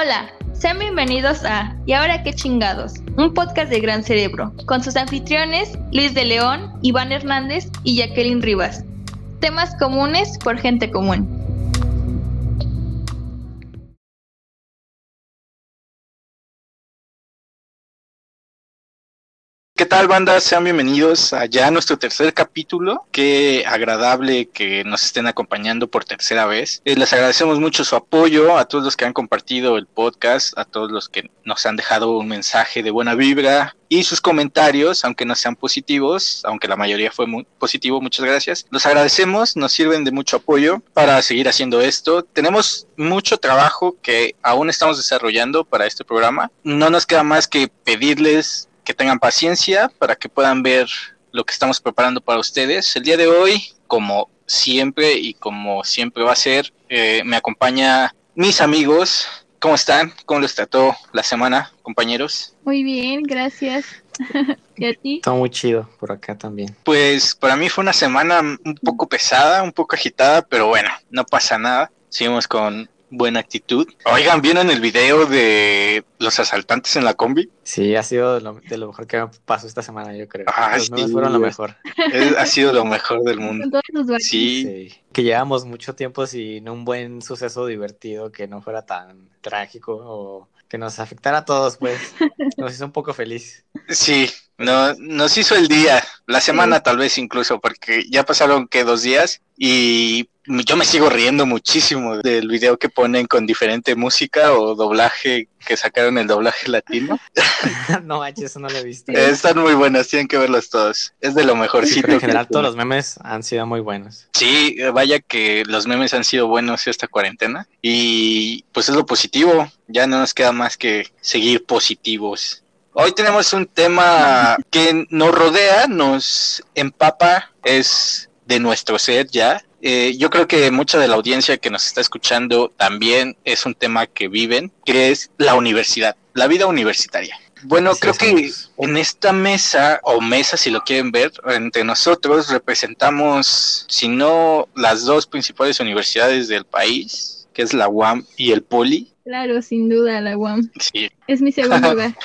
Hola, sean bienvenidos a ¿Y ahora qué chingados? Un podcast de Gran Cerebro, con sus anfitriones Luis de León, Iván Hernández y Jacqueline Rivas. Temas comunes por gente común. Tal, banda? Sean bienvenidos a ya nuestro tercer capítulo. Qué agradable que nos estén acompañando por tercera vez. Eh, les agradecemos mucho su apoyo a todos los que han compartido el podcast, a todos los que nos han dejado un mensaje de buena vibra y sus comentarios, aunque no sean positivos, aunque la mayoría fue muy positivo, muchas gracias. Los agradecemos, nos sirven de mucho apoyo para seguir haciendo esto. Tenemos mucho trabajo que aún estamos desarrollando para este programa. No nos queda más que pedirles que tengan paciencia para que puedan ver lo que estamos preparando para ustedes. El día de hoy, como siempre y como siempre va a ser, eh, me acompaña mis amigos. ¿Cómo están? ¿Cómo les trató la semana, compañeros? Muy bien, gracias. ¿Y a ti? Está muy chido por acá también. Pues para mí fue una semana un poco pesada, un poco agitada, pero bueno, no pasa nada. Seguimos con buena actitud. Oigan, ¿vieron el video de los asaltantes en la combi? Sí, ha sido de lo, mejor que me pasó esta semana, yo creo. Ah, los sí, fueron lo mejor. ha sido lo mejor del mundo. Sí. sí. Que llevamos mucho tiempo sin un buen suceso divertido que no fuera tan trágico o que nos afectara a todos, pues. Nos hizo un poco feliz. Sí, no, nos hizo el día, la semana tal vez incluso, porque ya pasaron que dos días y yo me sigo riendo muchísimo del video que ponen con diferente música o doblaje que sacaron el doblaje latino. no manches, eso no lo he visto. Están muy buenas, tienen que verlos todos. Es de lo mejorcito. en general todos los memes han sido muy buenos. Sí, vaya que los memes han sido buenos esta cuarentena y pues es lo positivo. Ya no nos queda más que seguir positivos. Hoy tenemos un tema que nos rodea, nos empapa, es de nuestro ser ya, eh, yo creo que mucha de la audiencia que nos está escuchando también es un tema que viven, que es la universidad, la vida universitaria. Bueno, creo que en esta mesa, o mesa si lo quieren ver, entre nosotros representamos, si no las dos principales universidades del país, que es la UAM y el Poli, Claro, sin duda, la UAM. Sí. Es mi segundo lugar.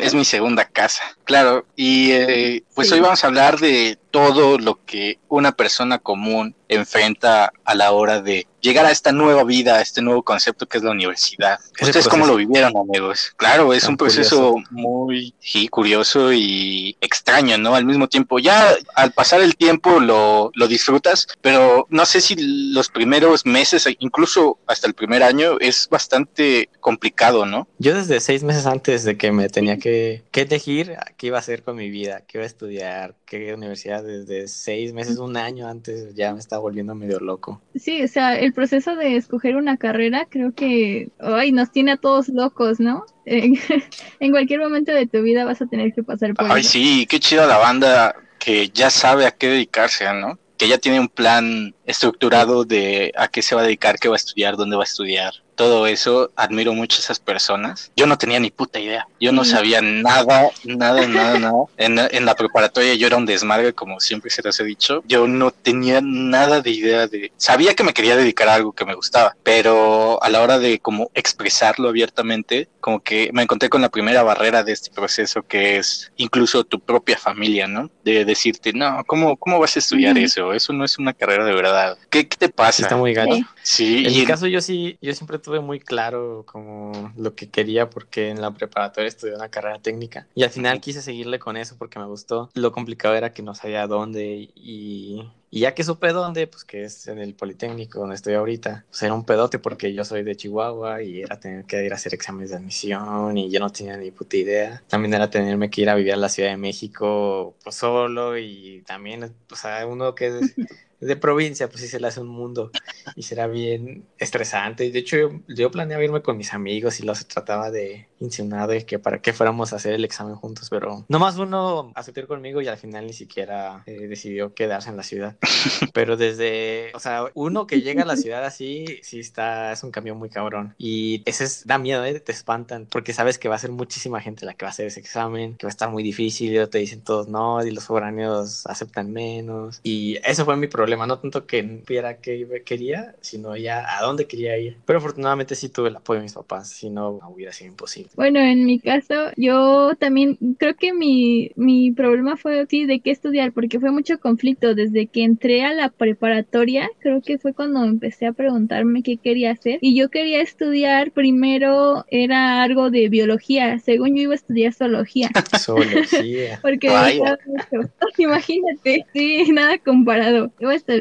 es, mi segunda casa, claro. Y eh, pues hoy vamos a hablar de todo lo que una persona común enfrenta a la hora de llegar a esta nueva vida, a este nuevo concepto que es la universidad. ¿Ustedes cómo lo vivieron, amigos? Claro, es un proceso muy curioso y extraño, ¿no? Al mismo tiempo, ya al pasar el tiempo lo, lo disfrutas, pero no sé si los primeros meses, incluso hasta el primer año, es bastante complicado, ¿no? Yo desde seis meses antes de que me tenía que, que elegir qué iba a hacer con mi vida, qué iba a estudiar, qué universidad desde seis meses, un año antes ya me estaba volviendo medio loco. Sí, o sea, el proceso de escoger una carrera creo que hoy nos tiene a todos locos, ¿no? en cualquier momento de tu vida vas a tener que pasar por Ay, sí, qué chida la banda que ya sabe a qué dedicarse, ¿no? Que ya tiene un plan estructurado de a qué se va a dedicar, qué va a estudiar, dónde va a estudiar todo eso, admiro mucho a esas personas. Yo no tenía ni puta idea. Yo no sabía nada, nada, nada, nada. En, en, la preparatoria yo era un desmadre, como siempre se les he dicho. Yo no tenía nada de idea de... Sabía que me quería dedicar a algo que me gustaba, pero a la hora de como expresarlo abiertamente, como que me encontré con la primera barrera de este proceso que es incluso tu propia familia, ¿no? De decirte, no, ¿cómo, cómo vas a estudiar eso? Eso no es una carrera de verdad. ¿Qué, qué te pasa? Está muy gacho. Sí. En mi caso yo sí, yo siempre tuve muy claro como lo que quería porque en la preparatoria estudié una carrera técnica y al final quise seguirle con eso porque me gustó. Lo complicado era que no sabía dónde y, y ya que supe dónde, pues que es en el Politécnico donde estoy ahorita, pues era un pedote porque yo soy de Chihuahua y era tener que ir a hacer exámenes de admisión y yo no tenía ni puta idea. También era tenerme que ir a vivir a la Ciudad de México pues solo y también, o sea, uno que de provincia, pues sí se le hace un mundo y será bien estresante. De hecho, yo, yo planeaba irme con mis amigos y los trataba de insinuar de que para que fuéramos a hacer el examen juntos, pero nomás uno aceptó ir conmigo y al final ni siquiera eh, decidió quedarse en la ciudad. ciudad. Pero desde, o sea, uno que llega a la ciudad así, sí está, es un cambio muy cabrón. Y ese es, da miedo, ¿eh? te espantan, porque sabes que va a ser muchísima gente la que va a hacer ese examen, que va a estar muy difícil, y te dicen todos no, y los foráneos aceptan menos. Y eso fue mi problema, no tanto que viera que quería, sino ya a dónde quería ir. Pero afortunadamente sí tuve el apoyo de mis papás, si no, hubiera sido imposible. Bueno, en mi caso, yo también creo que mi, mi problema fue así de qué estudiar, porque fue mucho conflicto desde que entré a la preparatoria, creo que fue cuando empecé a preguntarme qué quería hacer. Y yo quería estudiar, primero era algo de biología, según yo iba a estudiar zoología. Zoología. porque imagínate, sí, nada comparado.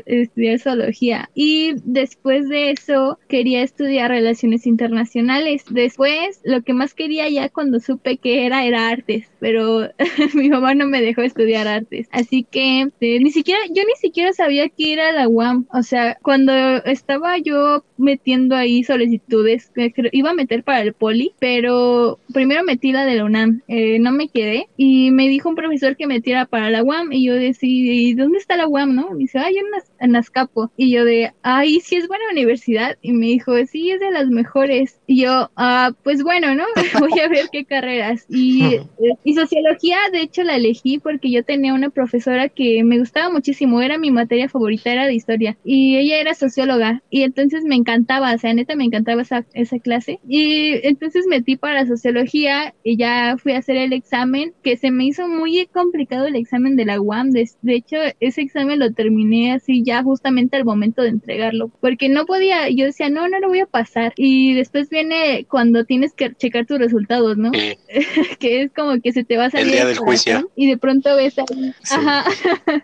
Estudiar zoología. Y después de eso quería estudiar relaciones internacionales. Después, lo que más quería ya cuando supe que era, era artes, pero mi mamá no me dejó estudiar artes. Así que eh, ni siquiera, yo ni siquiera sabía que era la UAM. O sea, cuando estaba yo metiendo ahí solicitudes, iba a meter para el poli, pero primero metí la de la UNAM, eh, no me quedé y me dijo un profesor que metiera para la UAM y yo decía, ¿y dónde está la UAM, no? Y dice, ay, en, en Azcapo. Y yo de, ay, sí es buena universidad. Y me dijo, sí, es de las mejores. Y yo, ah, pues bueno, ¿no? Voy a ver qué carreras. Y, y sociología, de hecho, la elegí porque yo tenía una profesora que me gustaba muchísimo, era mi materia favorita, era de historia. Y ella era socióloga. Y entonces me encantaba, o sea, neta me encantaba esa, esa clase. Y entonces metí para sociología y ya fui a hacer el examen, que se me hizo muy complicado el examen de la UAM. De, de hecho, ese examen lo terminé así ya justamente al momento de entregarlo, porque no podía, yo decía, no, no lo voy a pasar. Y después viene cuando tienes que checar tus resultados, ¿no? que es como que se te va a salir. El día del juicio. Y de pronto ves ahí. Ajá.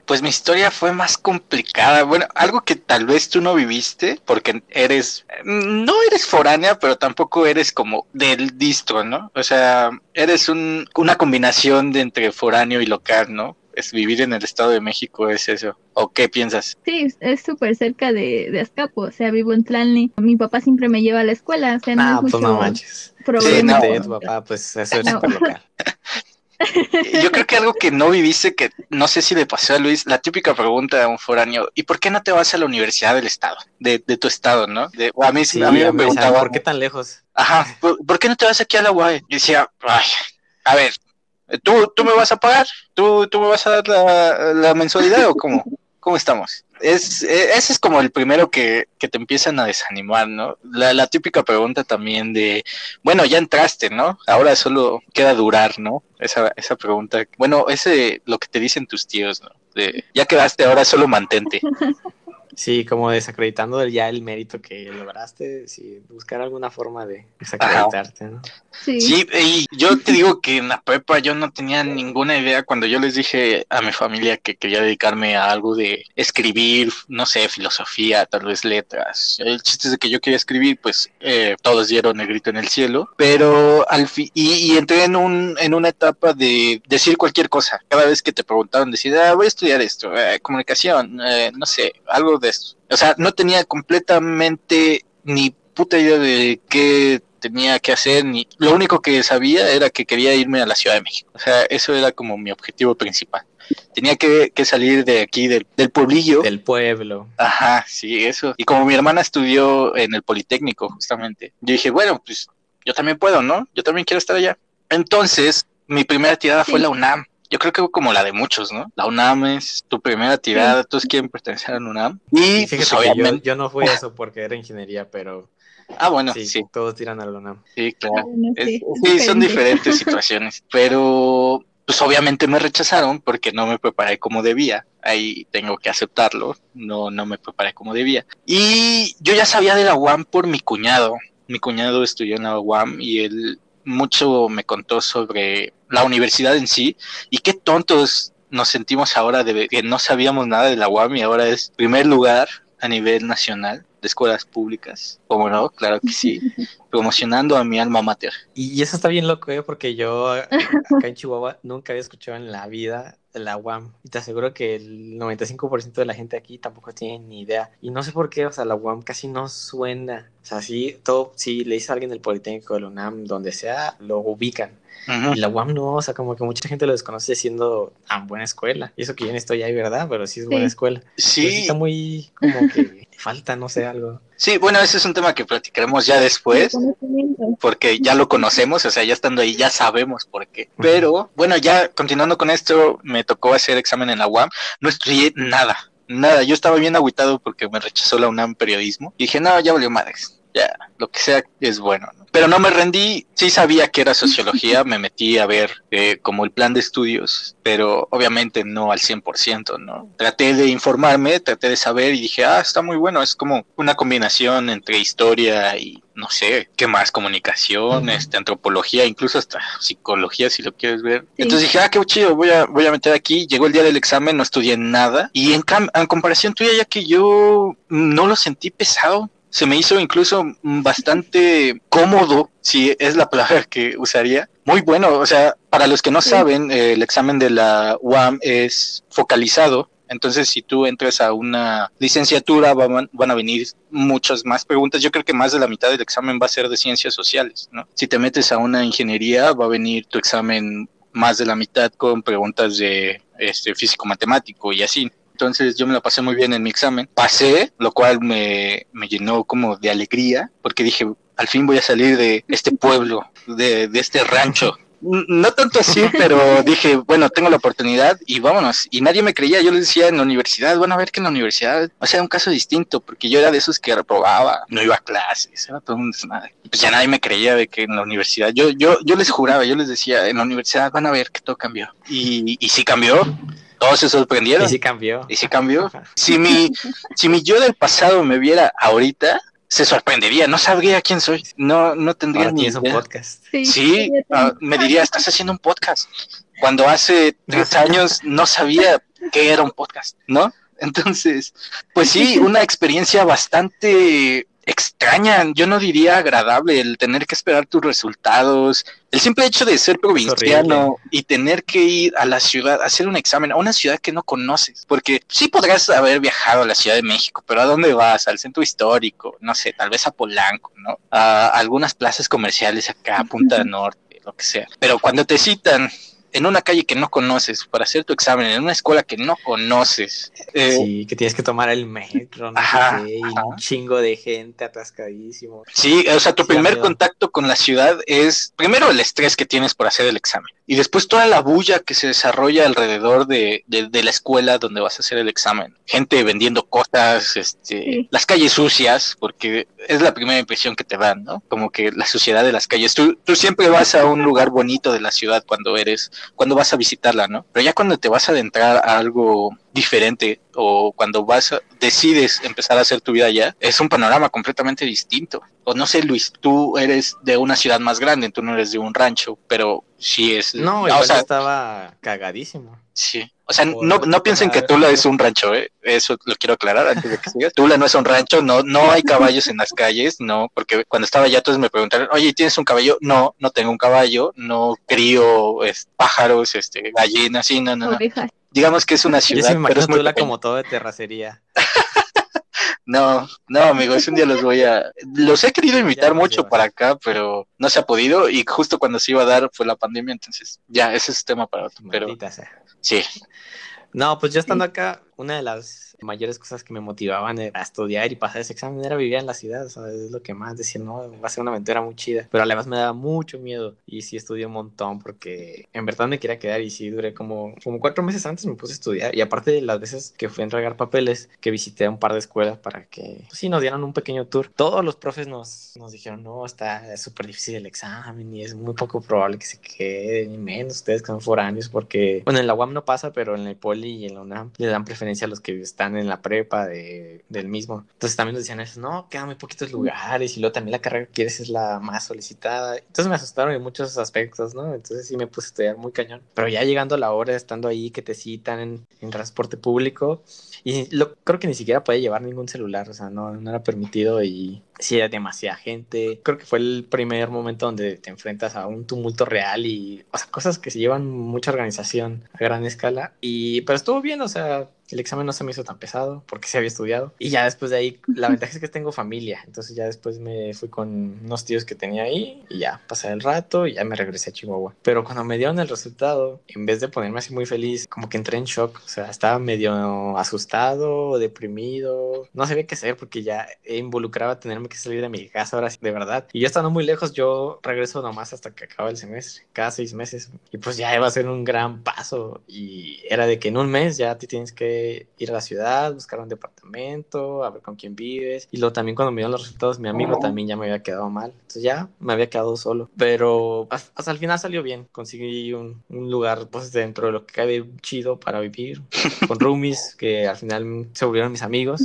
Pues mi historia fue más complicada. Bueno, algo que tal vez tú no viviste, porque eres, no eres foránea, pero tampoco eres como del distro, ¿no? O sea, eres un, una combinación de entre foráneo y local, ¿no? es vivir en el Estado de México es eso. ¿O qué piensas? Sí, es súper cerca de, de Azcapo, o sea, vivo en Tlalni. Mi papá siempre me lleva a la escuela, o sea, no ah, es pues mucho no manches. problema. Sí, no. tu papá, pues eso es súper local. Yo creo que algo que no viviste, que no sé si le pasó a Luis, la típica pregunta de un foráneo, ¿y por qué no te vas a la universidad del estado, de, de tu estado, no? De, a mí, Sí, a mí me preguntaba, ¿por qué tan lejos? ajá, ¿por, por qué no te vas aquí a la UAE? Y decía, ay, a ver, ¿tú, tú me vas a pagar? ¿Tú, tú me vas a dar la, la mensualidad o cómo? ¿Cómo estamos? Es, eh, ese es como el primero que, que te empiezan a desanimar, ¿no? La, la típica pregunta también de, bueno, ya entraste, ¿no? Ahora solo queda durar, ¿no? Esa, esa pregunta. Bueno, ese lo que te dicen tus tíos, ¿no? De, ya quedaste, ahora solo mantente. Sí, como desacreditando ya el mérito que lograste, sí, buscar alguna forma de desacreditarte, ¿no? Sí. Sí, y yo te digo que en la prepa yo no tenía ninguna idea cuando yo les dije a mi familia que quería dedicarme a algo de escribir, no sé, filosofía, tal vez letras. El chiste es de que yo quería escribir, pues eh, todos dieron el grito en el cielo, pero al fin, y, y entré en, un, en una etapa de decir cualquier cosa. Cada vez que te preguntaban, decir, ah, voy a estudiar esto, eh, comunicación, eh, no sé, algo de esto. O sea, no tenía completamente ni puta idea de qué tenía que hacer, ni lo único que sabía era que quería irme a la Ciudad de México. O sea, eso era como mi objetivo principal. Tenía que, que salir de aquí, del, del pueblillo. Del pueblo. Ajá, sí, eso. Y como mi hermana estudió en el Politécnico, justamente, yo dije, bueno, pues yo también puedo, ¿no? Yo también quiero estar allá. Entonces, mi primera tirada fue la UNAM. Yo creo que como la de muchos, ¿no? La UNAM es tu primera tirada, todos quieren pertenecer a la UNAM. Y, pues, yo, obviamente... yo no fui a eso porque era ingeniería, pero Ah, bueno, sí, sí, todos tiran a la UNAM. sí, claro. Bueno, Es- sí, sí, son diferente. diferentes situaciones, pero pues obviamente me rechazaron porque no me preparé como debía. Ahí tengo que aceptarlo, no, no me preparé como debía. Y yo ya sabía de la UAM por mi cuñado. Mi cuñado estudió en la UAM y él mucho me contó sobre la universidad en sí y qué tontos nos sentimos ahora de que no sabíamos nada de la UAM y ahora es primer lugar a nivel nacional de escuelas públicas. ¿Cómo no? Claro que sí. Promocionando a mi alma mater. Y, y eso está bien loco, ¿eh? Porque yo acá en Chihuahua nunca había escuchado en la vida la UAM. Y te aseguro que el 95% de la gente aquí tampoco tiene ni idea. Y no sé por qué, o sea, la UAM casi no suena. O sea, sí, todo, si le dice a alguien del Politécnico, del UNAM, donde sea, lo ubican. Y la UAM no, o sea, como que mucha gente lo desconoce siendo tan buena escuela. Y eso que yo no estoy ahí, ¿verdad? Pero sí es buena escuela. Sí. está muy como que falta, no sé, algo. Sí, bueno, ese es un tema que platicaremos ya después, porque ya lo conocemos, o sea, ya estando ahí ya sabemos por qué. Pero bueno, ya continuando con esto, me tocó hacer examen en la UAM, no estudié nada, nada, yo estaba bien aguitado porque me rechazó la UNAM periodismo. Y dije, no, ya valió madres, ya, lo que sea es bueno. Pero no me rendí, sí sabía que era sociología, me metí a ver eh, como el plan de estudios, pero obviamente no al 100%, ¿no? Traté de informarme, traté de saber y dije, ah, está muy bueno, es como una combinación entre historia y no sé, ¿qué más? Comunicación, este, antropología, incluso hasta psicología, si lo quieres ver. Entonces dije, ah, qué chido, voy a, voy a meter aquí. Llegó el día del examen, no estudié nada. Y en, en comparación tuya, ya que yo no lo sentí pesado, se me hizo incluso bastante cómodo, si es la palabra que usaría. Muy bueno, o sea, para los que no saben, el examen de la UAM es focalizado. Entonces, si tú entras a una licenciatura, van, van, a venir muchas más preguntas. Yo creo que más de la mitad del examen va a ser de ciencias sociales, ¿no? Si te metes a una ingeniería, va a venir tu examen más de la mitad con preguntas de este, físico-matemático y así entonces yo me la pasé muy bien en mi examen. Pasé, lo cual me, me llenó como de alegría, porque dije, al fin voy a salir de este pueblo, de, de este rancho. No tanto así, pero dije, bueno, tengo la oportunidad y vámonos. Y nadie me creía. Yo les decía en la universidad, bueno, a ver que en la universidad, o sea, un caso distinto, porque yo era de esos que reprobaba, no iba a clases, era todo un desmadre. Pues ya nadie me creía de que en la universidad, yo, yo, yo les juraba, yo les decía, en la universidad van a ver que todo cambió. Y, y sí cambió todos se sorprendieron. Y sí cambió. Y sí cambió. Si mi, si mi yo del pasado me viera ahorita, se sorprendería, no sabría quién soy, no, no tendría ni idea. un podcast. Sí, ah, me diría, estás haciendo un podcast. Cuando hace tres años no sabía qué era un podcast, ¿no? Entonces, pues sí, una experiencia bastante extraña, yo no diría agradable el tener que esperar tus resultados, el simple hecho de ser provinciano y tener que ir a la ciudad a hacer un examen a una ciudad que no conoces, porque sí podrás haber viajado a la Ciudad de México, pero ¿a dónde vas? Al centro histórico, no sé, tal vez a Polanco, ¿no? A algunas plazas comerciales acá, a Punta Norte, lo que sea. Pero cuando te citan en una calle que no conoces, para hacer tu examen, en una escuela que no conoces. Eh, sí, que tienes que tomar el metro, no sé, y un chingo de gente atascadísimo. Sí, o sea, tu primer contacto con la ciudad es primero el estrés que tienes por hacer el examen y después toda la bulla que se desarrolla alrededor de, de, la escuela donde vas a hacer el examen. Gente vendiendo cosas, este, las calles sucias, porque es la primera impresión que te dan, ¿no? Como que la suciedad de las calles. Tú, tú siempre vas a un lugar bonito de la ciudad cuando eres cuando vas a visitarla, ¿no? Pero ya cuando te vas a adentrar a algo diferente o cuando vas decides empezar a hacer tu vida allá, es un panorama completamente distinto. O no sé, Luis, tú eres de una ciudad más grande, tú no eres de un rancho, pero sí es... No, yo estaba cagadísimo. Sí. O sea, no, no piensen que Tula es un rancho, ¿eh? eso lo quiero aclarar antes de que sigas. Tula no es un rancho, no, no hay caballos en las calles, no, porque cuando estaba allá todos me preguntaron, oye, ¿tienes un caballo? No, no tengo un caballo, no crío pájaros, este, gallinas, sí, no, no, no. Digamos que es una ciudad, pero es muy como todo de terracería. No, no, amigos, un día los voy a. Los he querido invitar mucho para acá, pero no se ha podido. Y justo cuando se iba a dar fue la pandemia, entonces ya, ese es tema para otro. Pero sí. No, pues ya estando acá, una de las mayores cosas que me motivaban a estudiar y pasar ese examen era vivir en la ciudad, o es lo que más decía, no, va a ser una aventura muy chida, pero además me daba mucho miedo y sí estudié un montón porque en verdad me quería quedar y sí duré como, como cuatro meses antes me puse a estudiar y aparte de las veces que fui a entregar papeles, que visité un par de escuelas para que, pues, sí, nos dieran un pequeño tour, todos los profes nos, nos dijeron, no, está súper difícil el examen y es muy poco probable que se queden, ni menos ustedes que son foráneos porque, bueno, en la UAM no pasa, pero en el Poli y en la UNAM le dan preferencia a los que están en la prepa de, del mismo. Entonces también nos decían eso, no, quedan muy poquitos lugares y luego también la carrera que quieres es la más solicitada. Entonces me asustaron en muchos aspectos, ¿no? Entonces sí me puse a estudiar muy cañón. Pero ya llegando a la hora, estando ahí, que te citan en, en transporte público, y lo, creo que ni siquiera podía llevar ningún celular, o sea, no, no era permitido y sí era demasiada gente. Creo que fue el primer momento donde te enfrentas a un tumulto real y, o sea, cosas que se llevan mucha organización a gran escala. Y, pero estuvo bien, o sea, el examen no se me hizo tan pesado porque se había estudiado. Y ya después de ahí, la ventaja es que tengo familia. Entonces ya después me fui con unos tíos que tenía ahí y ya pasé el rato y ya me regresé a Chihuahua. Pero cuando me dieron el resultado, en vez de ponerme así muy feliz, como que entré en shock. O sea, estaba medio asustado, deprimido. No sabía qué hacer porque ya involucraba tenerme que salir de mi casa ahora sí, de verdad. Y yo estando muy lejos, yo regreso nomás hasta que acaba el semestre, cada seis meses. Y pues ya iba a ser un gran paso. Y era de que en un mes ya te tienes que ir a la ciudad, buscar un departamento, a ver con quién vives. Y luego también cuando me dieron los resultados, mi amigo también ya me había quedado mal. Entonces ya me había quedado solo. Pero hasta el final salió bien. Conseguí un, un lugar pues dentro de lo que cabe chido para vivir. Con roomies que al final se volvieron mis amigos.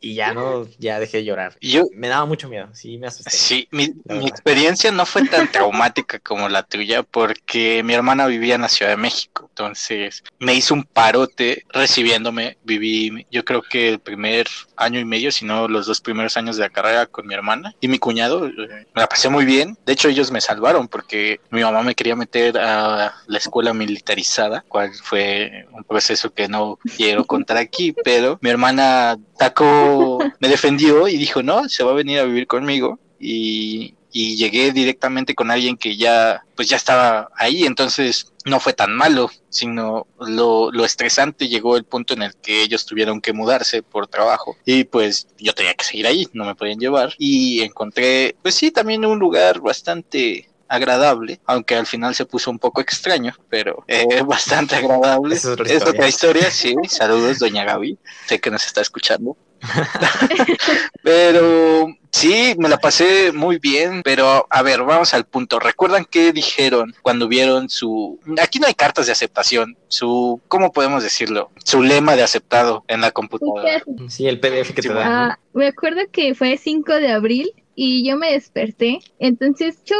y ya no, ya dejé de llorar. Yo, me daba mucho miedo, sí, me asusté. Sí, mi, mi experiencia no fue tan traumática como la tuya porque mi hermana vivía en la Ciudad de México. Entonces me hizo un parote recibiéndome. Viví, yo creo que el primer año y medio, si no los dos primeros años de la carrera con mi hermana y mi cuñado. Eh, me la pasé muy bien. De hecho, ellos me salvaron porque mi mamá me quería meter a la escuela militarizada, cual fue un proceso que no quiero contar aquí, pero mi hermana Taco me defendió y dijo, no, se va a venir a vivir conmigo. Y, y llegué directamente con alguien que ya pues ya estaba ahí, entonces no fue tan malo, sino lo, lo, estresante llegó el punto en el que ellos tuvieron que mudarse por trabajo y pues yo tenía que seguir ahí, no me podían llevar y encontré pues sí también un lugar bastante agradable, aunque al final se puso un poco extraño, pero eh, bastante agradable. Es otra, es otra historia, sí. Saludos, doña Gaby, sé que nos está escuchando. pero sí, me la pasé muy bien, pero a ver, vamos al punto. ¿Recuerdan qué dijeron cuando vieron su... Aquí no hay cartas de aceptación, su... ¿Cómo podemos decirlo? Su lema de aceptado en la computadora. Sí, el PDF que te da. Ah, me acuerdo que fue 5 de abril y yo me desperté, entonces yo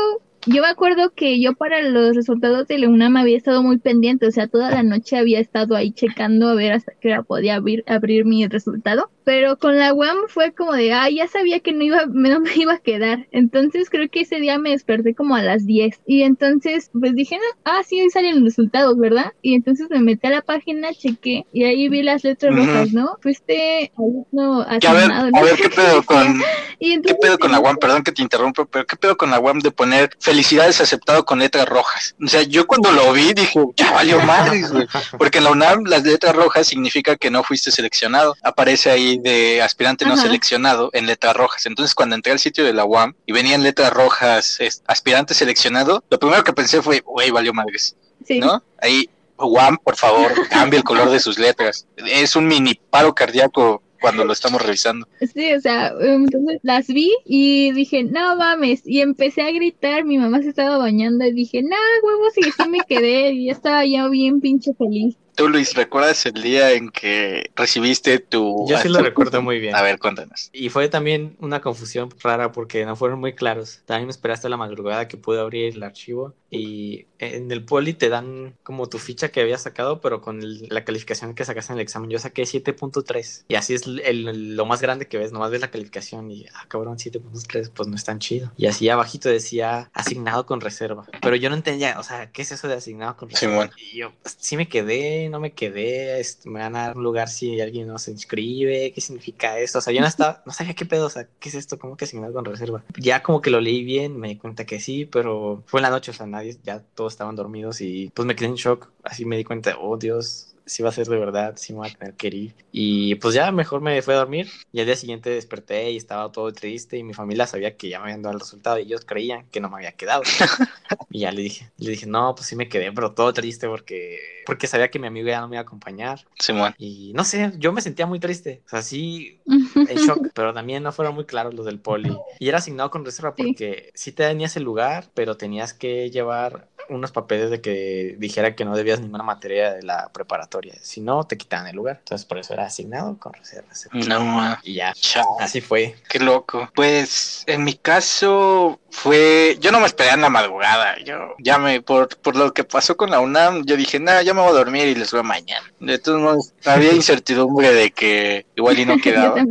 yo me acuerdo que yo para los resultados de la UNAM había estado muy pendiente, o sea, toda la noche había estado ahí checando a ver hasta qué hora podía abrir, abrir mi resultado pero con la UAM fue como de, ah, ya sabía que no, iba, no me iba a quedar. Entonces creo que ese día me desperté como a las 10. Y entonces, pues dije, no, ah, sí, ahí salen los resultados, ¿verdad? Y entonces me metí a la página, chequé y ahí vi las letras rojas, ¿no? Fuiste alumno asignado. A ver, a ver, ¿qué pedo con, ¿qué pedo con la UAM? Perdón que te interrumpo, pero ¿qué pedo con la UAM de poner felicidades aceptado con letras rojas? O sea, yo cuando lo vi dije, ya valió madres, güey. Porque en la UNAM las letras rojas significa que no fuiste seleccionado. Aparece ahí de aspirante no seleccionado en letras rojas. Entonces, cuando entré al sitio de la UAM y venían letras rojas, aspirante seleccionado, lo primero que pensé fue, güey, valió madres. ¿No? Ahí, UAM, por favor, cambie el color de sus letras. Es un mini paro cardíaco cuando lo estamos revisando. Sí, o sea, entonces las vi y dije, no mames, y empecé a gritar, mi mamá se estaba bañando y dije, no, huevos, y así me quedé y estaba ya bien pinche feliz. Tú, Luis, ¿recuerdas el día en que recibiste tu... Yo sí lo recuerdo muy bien. A ver, cuéntanos. Y fue también una confusión rara porque no fueron muy claros. También me esperaste la madrugada que pude abrir el archivo y en el poli te dan como tu ficha que habías sacado, pero con la calificación que sacaste en el examen. Yo saqué 7.3 y así es el, lo más grande que ves, nomás ves la calificación y, ah, cabrón, 7.3, pues no es tan chido. Y así abajito decía asignado con reserva. Pero yo no entendía, o sea, ¿qué es eso de asignado con reserva? Y yo pues, sí me quedé, no me quedé, me van a dar un lugar si alguien no se inscribe, ¿qué significa esto? O sea, yo no estaba, no sabía qué pedo, o sea, ¿qué es esto? ¿Cómo que asignado con reserva? Ya como que lo leí bien, me di cuenta que sí, pero fue en la noche, o sea, nadie, ya todos estaban dormidos y pues me quedé en shock, así me di cuenta, oh Dios, si va a ser de verdad, si me va a tener que ir. Y pues ya mejor me fui a dormir y al día siguiente desperté y estaba todo triste y mi familia sabía que ya me habían dado el resultado y ellos creían que no me había quedado. y ya le dije, le dije, no, pues sí me quedé, pero todo triste porque, porque sabía que mi amigo ya no me iba a acompañar. Y no sé, yo me sentía muy triste, o sea, sí, en shock, pero también no fueron muy claros los del poli. Y era asignado con reserva porque sí, sí te tenías el lugar, pero tenías que llevar unos papeles de que dijera que no debías ninguna materia de la preparatoria. Si no, te quitaban el lugar. Entonces, por eso era asignado con reservas. No, y ya, así fue. Qué loco. Pues en mi caso fue, yo no me esperé en la madrugada. Yo ya me, por, por lo que pasó con la UNAM, yo dije, nada, ya me voy a dormir y les veo mañana. De todos modos, había incertidumbre de que igual y no quedaba.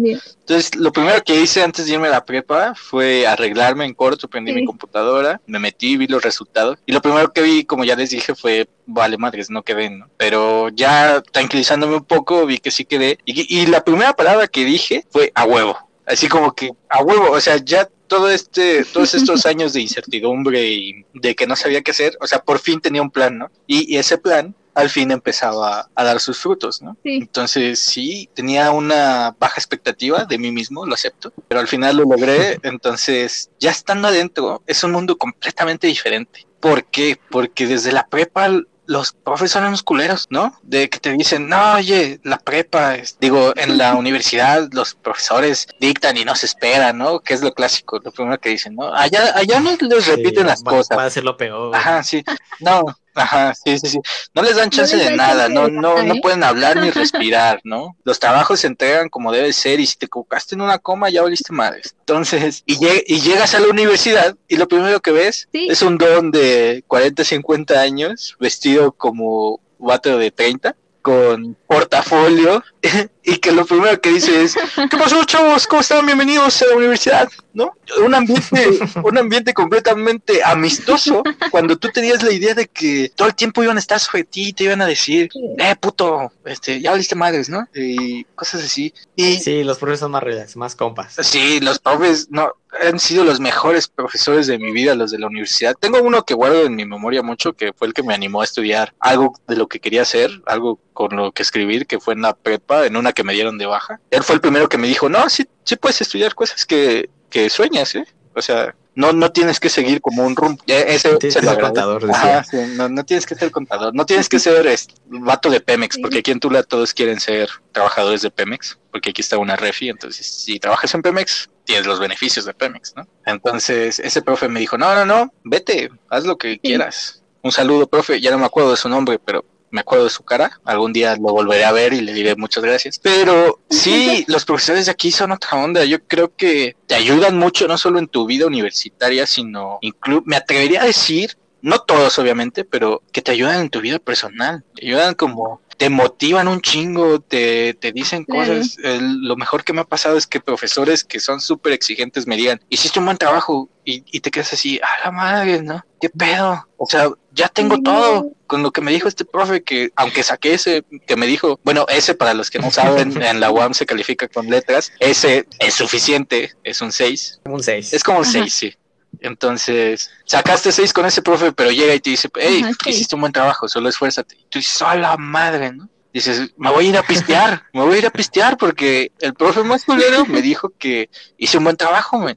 Entonces, lo primero que hice antes de irme a la prepa fue arreglarme en corto, prendí mi computadora, me metí, vi los resultados. Y lo primero que vi, como ya les dije, fue, vale, madres, no quedé, ¿no? Pero ya tranquilizándome un poco, vi que sí quedé. Y, y la primera palabra que dije fue a huevo. Así como que a huevo, o sea, ya todo este, todos estos años de incertidumbre y de que no sabía qué hacer, o sea, por fin tenía un plan, ¿no? Y, y ese plan al fin empezaba a dar sus frutos, ¿no? Sí. Entonces sí, tenía una baja expectativa de mí mismo, lo acepto, pero al final lo logré, entonces ya estando adentro es un mundo completamente diferente. ¿Por qué? Porque desde la prepa los profes son unos culeros, ¿no? De que te dicen, no, oye, la prepa, es- digo, en la universidad los profesores dictan y no se esperan, ¿no? Que es lo clásico, lo primero que dicen, ¿no? Allá, allá no les repiten Sí, las va, cosas. Va a ser lo peor. Ajá, sí. No, ajá, sí, sí, sí. No les dan chance les de nada, no, no, no ¿eh? pueden hablar ni respirar, ¿no? Los trabajos se entregan como debe ser y si te equivocaste en una coma ya valiste madres. Entonces, y, lleg- y llegas a la universidad y lo primero que ves Sí. es un don de 40, 50 años vestido como vato de 30 con portafolio y que lo primero que dice es ¿Qué pasó, chavos? ¿Cómo están? Bienvenidos a la universidad, ¿no? Un ambiente, un ambiente completamente amistoso cuando tú tenías la idea de que todo el tiempo iban a estar sobre ti y te iban a decir, eh, puto, este, ya valiste madres, ¿no? Y cosas así. Y Sí, los profesores son más relax, más compas. Sí, los profes no han sido los mejores profesores de mi vida, los de la universidad. Tengo uno que guardo en mi memoria mucho, que fue el que me animó a estudiar algo de lo que quería hacer, algo con lo que escribir, que fue en la prepa, en una que me dieron de baja. Él fue el primero que me dijo, no, sí, sí puedes estudiar cosas que, que sueñas, ¿eh? O sea, no, no tienes que seguir como un rumbo. Ese, Tienes se que ser contador. Ajá, sí, no, no tienes que ser contador, no tienes que ser este, vato de Pemex, porque aquí en Tula todos quieren ser trabajadores de Pemex, porque aquí está una refi, entonces si trabajas en Pemex, tienes los beneficios de Pemex, ¿no? Entonces ese profe me dijo, no, no, no, vete, haz lo que quieras. Un saludo, profe, ya no me acuerdo de su nombre, pero me acuerdo de su cara, algún día lo volveré a ver y le diré muchas gracias. Pero sí, los profesores de aquí son otra onda, yo creo que te ayudan mucho, no solo en tu vida universitaria, sino inclu me atrevería a decir, no todos obviamente, pero que te ayudan en tu vida personal, te ayudan como te motivan un chingo, te, te dicen cosas. El- lo mejor que me ha pasado es que profesores que son súper exigentes me digan, hiciste un buen trabajo y, y te quedas así, a la madre, ¿no? ¿Qué pedo? O sea, ya tengo todo. Con lo que me dijo este profe, que aunque saqué ese, que me dijo, bueno, ese para los que no saben, en la UAM se califica con letras, ese es suficiente, es un 6. Como un 6. Es como un Ajá. 6, sí. Entonces, sacaste 6 con ese profe, pero llega y te dice, hey, Ajá, sí. hiciste un buen trabajo, solo esfuérzate. Y tú dices, a la madre, ¿no? Dices, me voy a ir a pistear, me voy a ir a pistear porque el profe más culero me dijo que hice un buen trabajo, men,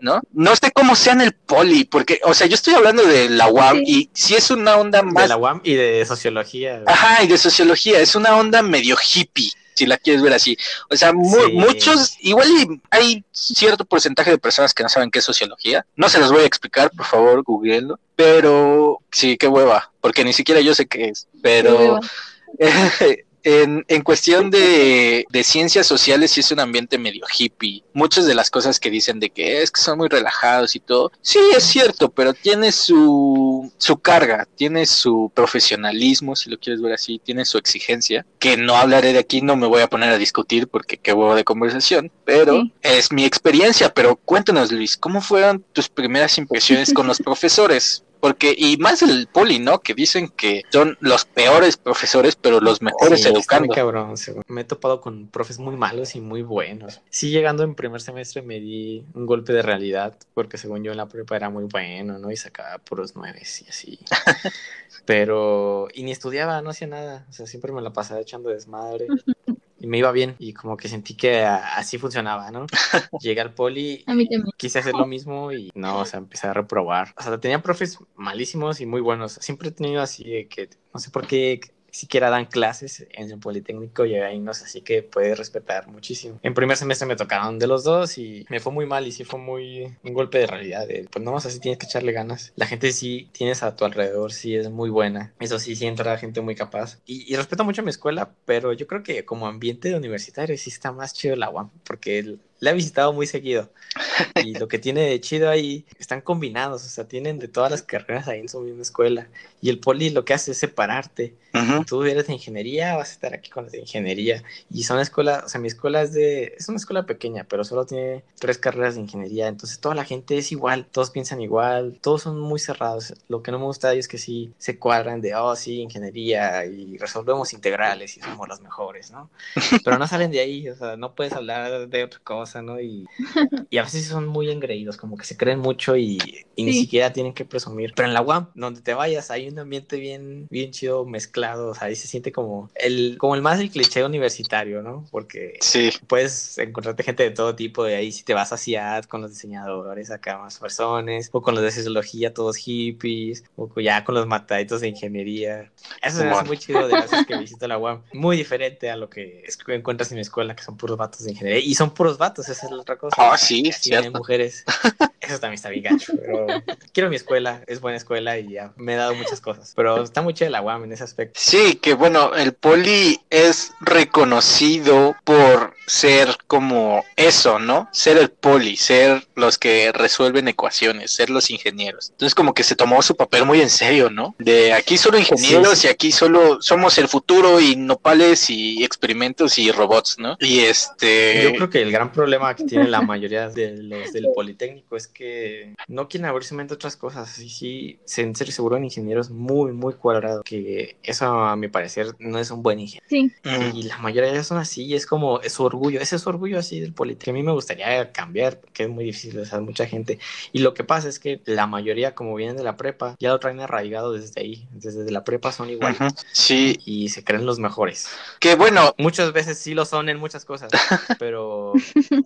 ¿no? No sé cómo sea en el poli, porque, o sea, yo estoy hablando de la UAM Sí. y si es una onda De más la UAM y de sociología. Ajá, y de sociología, es una onda medio hippie, si la quieres ver así. O sea, mu- Sí. muchos, igual hay cierto porcentaje de personas que no saben qué es sociología. No se los voy a explicar, por favor, googleenlo. Pero sí, qué hueva, porque ni siquiera yo sé qué es. Pero hueva. en, en cuestión de, de ciencias sociales sí es un ambiente medio hippie. Muchas de las cosas que dicen de que es que son muy relajados y todo, sí es cierto, pero tiene su, su carga, tiene su profesionalismo, si lo quieres ver así, tiene su exigencia, que no hablaré de aquí, no me voy a poner a discutir porque qué huevo de conversación, pero Sí. es mi experiencia, pero cuéntanos Luis, ¿cómo fueron tus primeras impresiones con los profesores? Porque, y más el poli, ¿no? Que dicen que son los peores profesores, pero los mejores Sí, está muy educando. cabrón. Me he topado con profes muy malos y muy buenos. Sí, llegando en primer semestre me di un golpe de realidad, porque según yo en la prepa era muy bueno, ¿no? Y sacaba puros nueves y así. Pero, y ni estudiaba, no hacía nada. O sea, siempre me la pasaba echando desmadre. Y me iba bien. Y como que sentí que así funcionaba, ¿no? Llegué al poli A mí también. quise hacer lo mismo y no, o sea, empecé a reprobar. O sea, tenía profes malísimos y muy buenos. Siempre he tenido así de que, no sé por qué siquiera dan clases en el Politécnico y hay unos así que puedes respetar muchísimo. En primer semestre me tocaron de los dos y me fue muy mal y sí fue muy un golpe de realidad. de, pues no, o sea, sí tienes que echarle ganas. La gente sí tienes a tu alrededor, sí es muy buena. Eso sí, sí entra gente muy capaz. Y, y respeto mucho mi escuela, pero yo creo que como ambiente universitario sí está más chido la UAM porque la he visitado muy seguido. Y lo que tiene de chido ahí, están combinados, o sea, tienen de todas las carreras ahí en su misma escuela. Y el poli lo que hace es separarte. Tú eres de ingeniería, vas a estar aquí con los de ingeniería. Y son escuelas, o sea, mi escuela es de, es una escuela pequeña, pero solo tiene tres carreras de ingeniería. Entonces toda la gente es igual, todos piensan igual, todos son muy cerrados. Lo que no me gusta de ellos es que sí se cuadran de, oh, sí, ingeniería y resolvemos integrales y somos los mejores, ¿no? Pero no salen de ahí, o sea, no puedes hablar de otra cosa, ¿no? Y, y a veces son muy engreídos, como que se creen mucho y, y ni siquiera tienen que presumir. Pero en la UAM, donde te vayas, hay un ambiente bien, bien chido, mezclado, o sea, ahí se siente como el, como el más el cliché universitario, ¿no? Porque sí. puedes encontrarte gente de todo tipo, de ahí si te vas a CIAD con los diseñadores, acá más personas, o con los de sociología, todos hippies, o ya con los mataditos de ingeniería. Eso me hace muy chido de las veces que visito la UAM. Muy diferente a lo que encuentras en mi escuela, que son puros vatos de ingeniería. Y son puros vatos, esa es la otra cosa. Ah, sí, cierto. mujeres. Eso también está bien pero quiero mi escuela, es buena escuela y ya me he dado muchas cosas. Pero está muy chida la UAM en ese aspecto. Sí, que bueno, el poli es reconocido por ser como eso, ¿no? Ser el poli, ser los que resuelven ecuaciones, ser los ingenieros. Entonces como que se tomó su papel muy en serio, ¿no? De aquí solo ingenieros y aquí solo somos el futuro y nopales y experimentos y robots, ¿no? Y este... Yo creo que el gran problema que tiene la mayoría de los del Politécnico es que no quieren abrirse mente a otras cosas. Y sí, en serio seguro en ingenieros muy, muy cuadrado. Que eso a mi parecer no es un buen ingeniero. Sí. Y la mayoría son así y es como es su orgullo, ese es su orgullo así del Politécnico. A mí me gustaría cambiar porque es muy difícil, o sea, mucha gente. Y lo que pasa es que la mayoría, como vienen de la prepa, ya lo traen arraigado desde ahí. Desde la prepa son iguales. Sí. Y se creen los mejores. Que bueno. Muchas veces sí lo son en muchas cosas, pero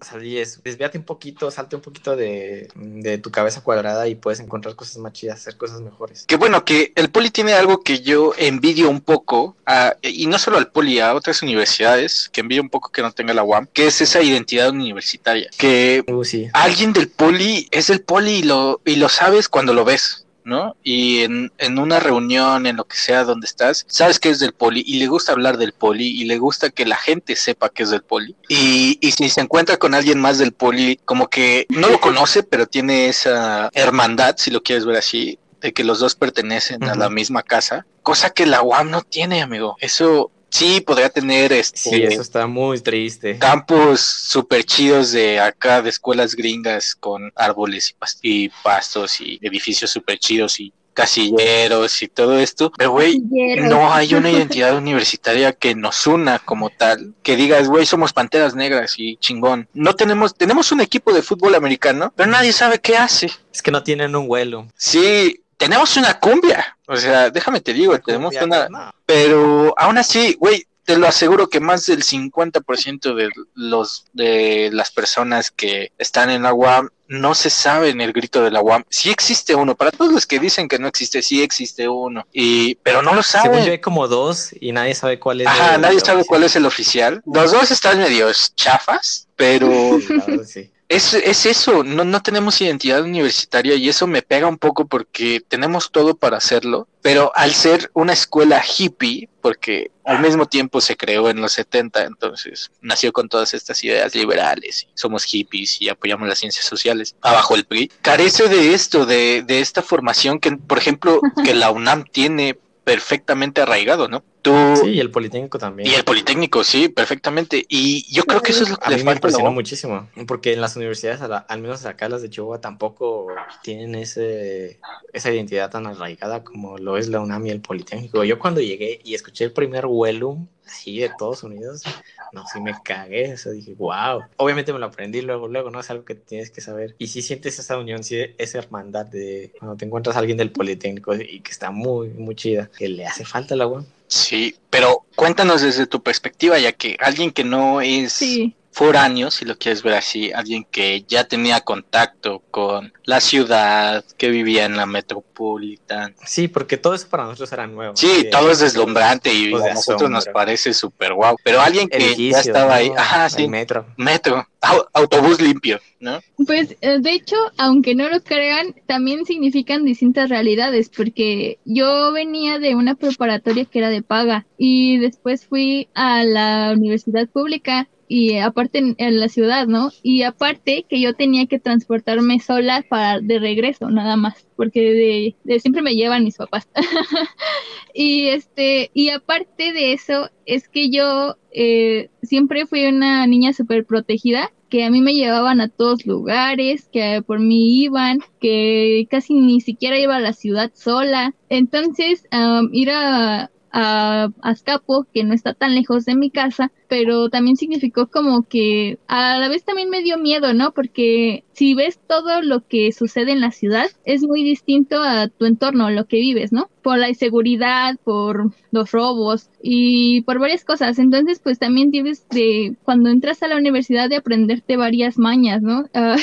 o sea, es, desvíate un poquito, salte un poquito de, de, tu cabeza cuadrada y puedes encontrar cosas más chidas, hacer cosas mejores. Que bueno, que el poli tiene algo que yo envidio un poco, a, y no solo al poli, a otras universidades, que envidio un poco que no tenga la UAM, que es esa identidad universitaria. Que uh, sí. alguien del poli es el poli y lo, y lo sabes cuando lo ves. ¿No? Y en, en, una reunión, en lo que sea donde estás, sabes que es del poli y le gusta hablar del poli y le gusta que la gente sepa que es del poli. Y, y si se encuentra con alguien más del poli, como que no lo conoce, pero tiene esa hermandad, si lo quieres ver así, de que los dos pertenecen uh -huh. a la misma casa, cosa que la UAM no tiene, amigo. Eso sí podría tener este sí, eso está muy triste campos súper chidos de acá de escuelas gringas con árboles y, past y pastos y edificios súper chidos y casilleros y todo esto, pero güey, no hay una identidad universitaria que nos una como tal, que digas, güey, somos panteras negras y chingón. No tenemos, tenemos un equipo de fútbol americano, pero nadie sabe qué hace. Es que no tienen un vuelo. Sí, tenemos una cumbia, o sea, déjame te digo, tenemos una, no. pero aún así, güey, te lo aseguro que más del 50% de los de las personas que están en la UAM no se saben el grito de la UAM. Sí existe uno, para todos los que dicen que no existe, sí existe uno, y pero no lo saben. Según yo hay como dos y nadie sabe cuál es. Ajá, el, nadie el sabe oficial. cuál es el oficial. Los dos están medio chafas, pero sí. Es, es, eso, no, no tenemos identidad universitaria y eso me pega un poco porque tenemos todo para hacerlo, pero al ser una escuela hippie, porque al mismo tiempo se creó en los 70, entonces nació con todas estas ideas liberales, somos hippies y apoyamos las ciencias sociales, abajo el PRI, carece de esto, de, de esta formación que, por ejemplo, que la UNAM tiene perfectamente arraigado, ¿no? Tú... Sí, y el Politécnico también. Y el Politécnico, sí, perfectamente. Y yo creo que eso es lo que a le mí falta. me impresionó muchísimo, porque en las universidades, al menos acá las de Chihuahua, tampoco tienen ese, esa identidad tan arraigada como lo es la UNAM y el Politécnico. Yo cuando llegué y escuché el primer Wellum, así de Estados Unidos, no, sí me cagué, eso dije, wow. Obviamente me lo aprendí luego, luego, ¿no? Es algo que tienes que saber. Y si sí sientes esa unión, sí, esa hermandad de cuando te encuentras a alguien del Politécnico y que está muy, muy chida, que le hace falta la UAM. Sí, pero cuéntanos desde tu perspectiva, ya que alguien que no es. Foráneo, si lo quieres ver así, alguien que ya tenía contacto con la ciudad, que vivía en la metropolitana. Sí, porque todo eso para nosotros era nuevo. Sí, todo es deslumbrante y a nosotros asombro. nos parece súper guau. Pero alguien que ya estaba ¿no? ahí, ajá, sí. El metro. Metro, autobús limpio, ¿no? Pues eh, de hecho, aunque no lo crean, también significan distintas realidades, porque yo venía de una preparatoria que era de paga y después fui a la universidad pública y aparte en, la ciudad, ¿no? Y aparte que yo tenía que transportarme sola para de regreso, nada más, porque de, siempre me llevan mis papás. y este, y aparte de eso, es que yo eh, siempre fui una niña súper protegida que a mí me llevaban a todos lugares, que por mí iban, que casi ni siquiera iba a la ciudad sola. Entonces, ir a, a Azcapo, que no está tan lejos de mi casa, pero también significó como que a la vez también me dio miedo, ¿no? Porque si ves todo lo que sucede en la ciudad, es muy distinto a tu entorno, lo que vives, ¿no? Por la inseguridad, por los robos y por varias cosas. Entonces, pues también tienes de, cuando entras a la universidad, de aprenderte varias mañas, ¿no? Ah,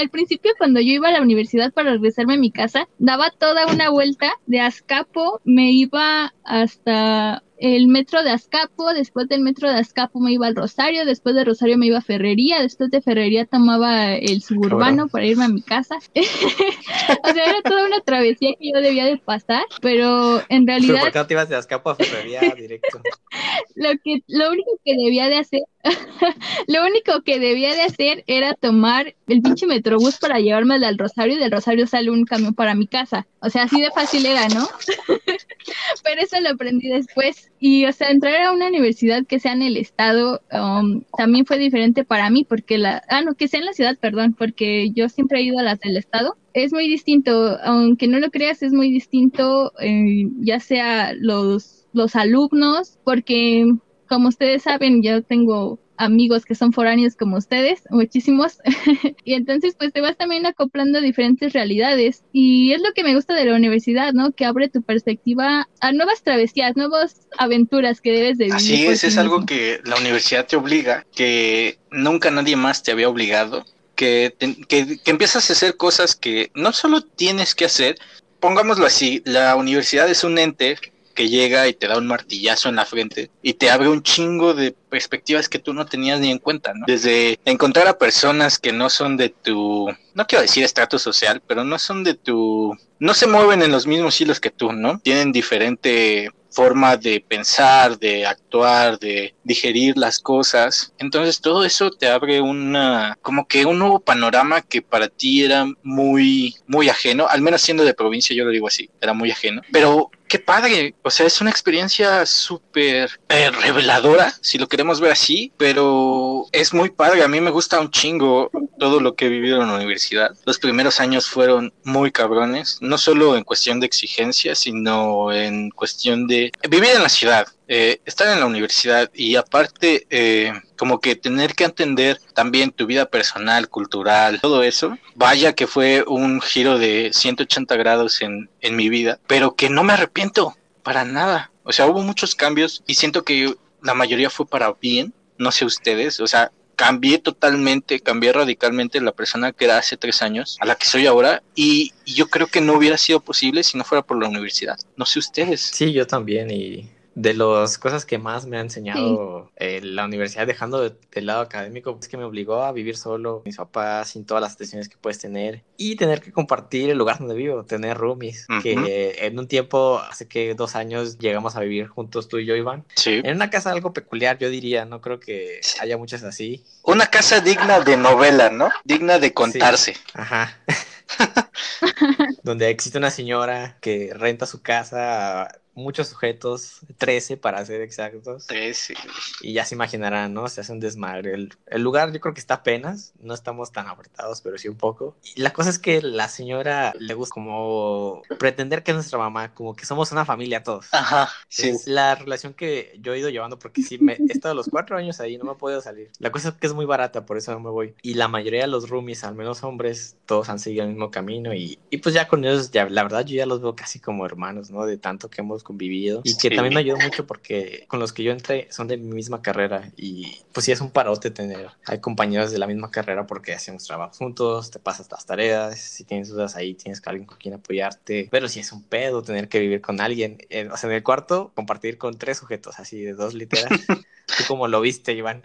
al principio, cuando yo iba a la universidad para regresarme a mi casa, daba toda una vuelta de Azcapo, me iba hasta el metro de Azcapo, después del metro de Azcapo me iba al Rosario, después de Rosario me iba a Ferrería, después de Ferrería tomaba el suburbano para irme a mi casa. o sea, era toda una travesía que yo debía de pasar, pero en realidad... ¿Por qué no te ibas de Azcapo a Ferrería directo? lo, que, lo único que debía de hacer lo único que debía de hacer era tomar el pinche metrobús para llevarme al Rosario y del Rosario sale un camión para mi casa. O sea, así de fácil era, ¿no? Pero eso lo aprendí después. Y, o sea, entrar a una universidad que sea en el estado um, también fue diferente para mí, porque la, ah, no, que sea en la ciudad, perdón, porque yo siempre he ido a las del estado. Es muy distinto, aunque no lo creas, es muy distinto, eh, ya sea los, los alumnos, porque como ustedes saben, yo tengo amigos que son foráneos como ustedes, muchísimos, y entonces pues te vas también acoplando a diferentes realidades y es lo que me gusta de la universidad, ¿no? Que abre tu perspectiva a nuevas travesías, nuevas aventuras que debes de vivir. Así es, es algo que la universidad te obliga, que nunca nadie más te había obligado, que, que, que empiezas a hacer cosas que no solo tienes que hacer, pongámoslo así, la universidad es un ente que llega y te da un martillazo en la frente y te abre un chingo de perspectivas que tú no tenías ni en cuenta, ¿no? Desde encontrar a personas que no son de tu, no quiero decir estrato social, pero no son de tu, no se mueven en los mismos hilos que tú, ¿no? Tienen diferente forma de pensar, de actuar, de digerir las cosas. Entonces todo eso te abre una, como que un nuevo panorama que para ti era muy, muy ajeno, al menos siendo de provincia, yo lo digo así, era muy ajeno. Pero qué padre, o sea, es una experiencia súper eh, reveladora, si lo queremos ver así, pero es muy padre, a mí me gusta un chingo todo lo que he vivido en la universidad. Los primeros años fueron muy cabrones, no solo en cuestión de exigencia, sino en cuestión de vivir en la ciudad. Eh, estar en la universidad y aparte eh, como que tener que entender también tu vida personal, cultural, todo eso, vaya que fue un giro de 180 grados en, en mi vida, pero que no me arrepiento para nada. O sea, hubo muchos cambios y siento que la mayoría fue para bien, no sé ustedes, o sea, cambié totalmente, cambié radicalmente la persona que era hace tres años a la que soy ahora y, yo creo que no hubiera sido posible si no fuera por la universidad. No sé ustedes. Sí, yo también y de las cosas que más me ha enseñado eh, la universidad, dejando de, del lado académico, es que me obligó a vivir solo, mis papás, sin todas las atenciones que puedes tener y tener que compartir el lugar donde vivo, tener roomies, que en un tiempo, hace que dos años llegamos a vivir juntos tú y yo, Iván. Sí. En una casa algo peculiar, yo diría, no creo que haya muchas así. Una casa digna de novela, ¿no? Digna de contarse. Ajá. donde existe una señora que renta su casa muchos sujetos, 13 para ser exactos. 13. Y ya se imaginarán, ¿no? Se hace un desmadre. El, lugar yo creo que está apenas, no estamos tan apretados, pero sí un poco. Y la cosa es que la señora le gusta como pretender que es nuestra mamá, como que somos una familia todos. Ajá, sí. Es la relación que yo he ido llevando porque sí, me, he estado los cuatro años ahí, no me he podido salir. La cosa es que es muy barata, por eso no me voy. Y la mayoría de los roomies, al menos hombres, todos han seguido el mismo camino y, y pues ya con ellos, ya, la verdad yo ya los veo casi como hermanos, ¿no? De tanto que hemos convivido y que también me ayudó mucho porque con los que yo entré son de mi misma carrera y pues sí es un parote tener, hay compañeros de la misma carrera porque hacemos trabajo juntos, te pasas las tareas, si tienes dudas ahí tienes que alguien con quien apoyarte, pero si es un pedo tener que vivir con alguien, o sea, en el cuarto compartir con tres sujetos así de dos literas. ¿Tú cómo lo viste, Iván?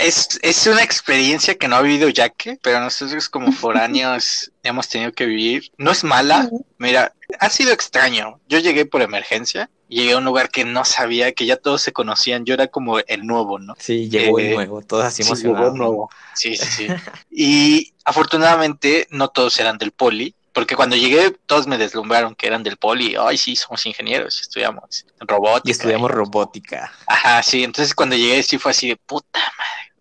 Es, es una experiencia que no ha vivido Jaque, pero nosotros como foráneos hemos tenido que vivir. No es mala, mira, ha sido extraño. Yo llegué por emergencia llegué a un lugar que no sabía, que ya todos se conocían, yo era como el nuevo, ¿no? Sí, llegó el Eh, nuevo, todos así Sí, emocionados. llegó nuevo. Sí, sí, sí. y afortunadamente no todos eran del poli, porque cuando llegué todos me deslumbraron que eran del poli. Ay, sí, somos ingenieros, estudiamos robótica. Y estudiamos robótica. Ajá, sí, entonces cuando llegué sí fue así de puta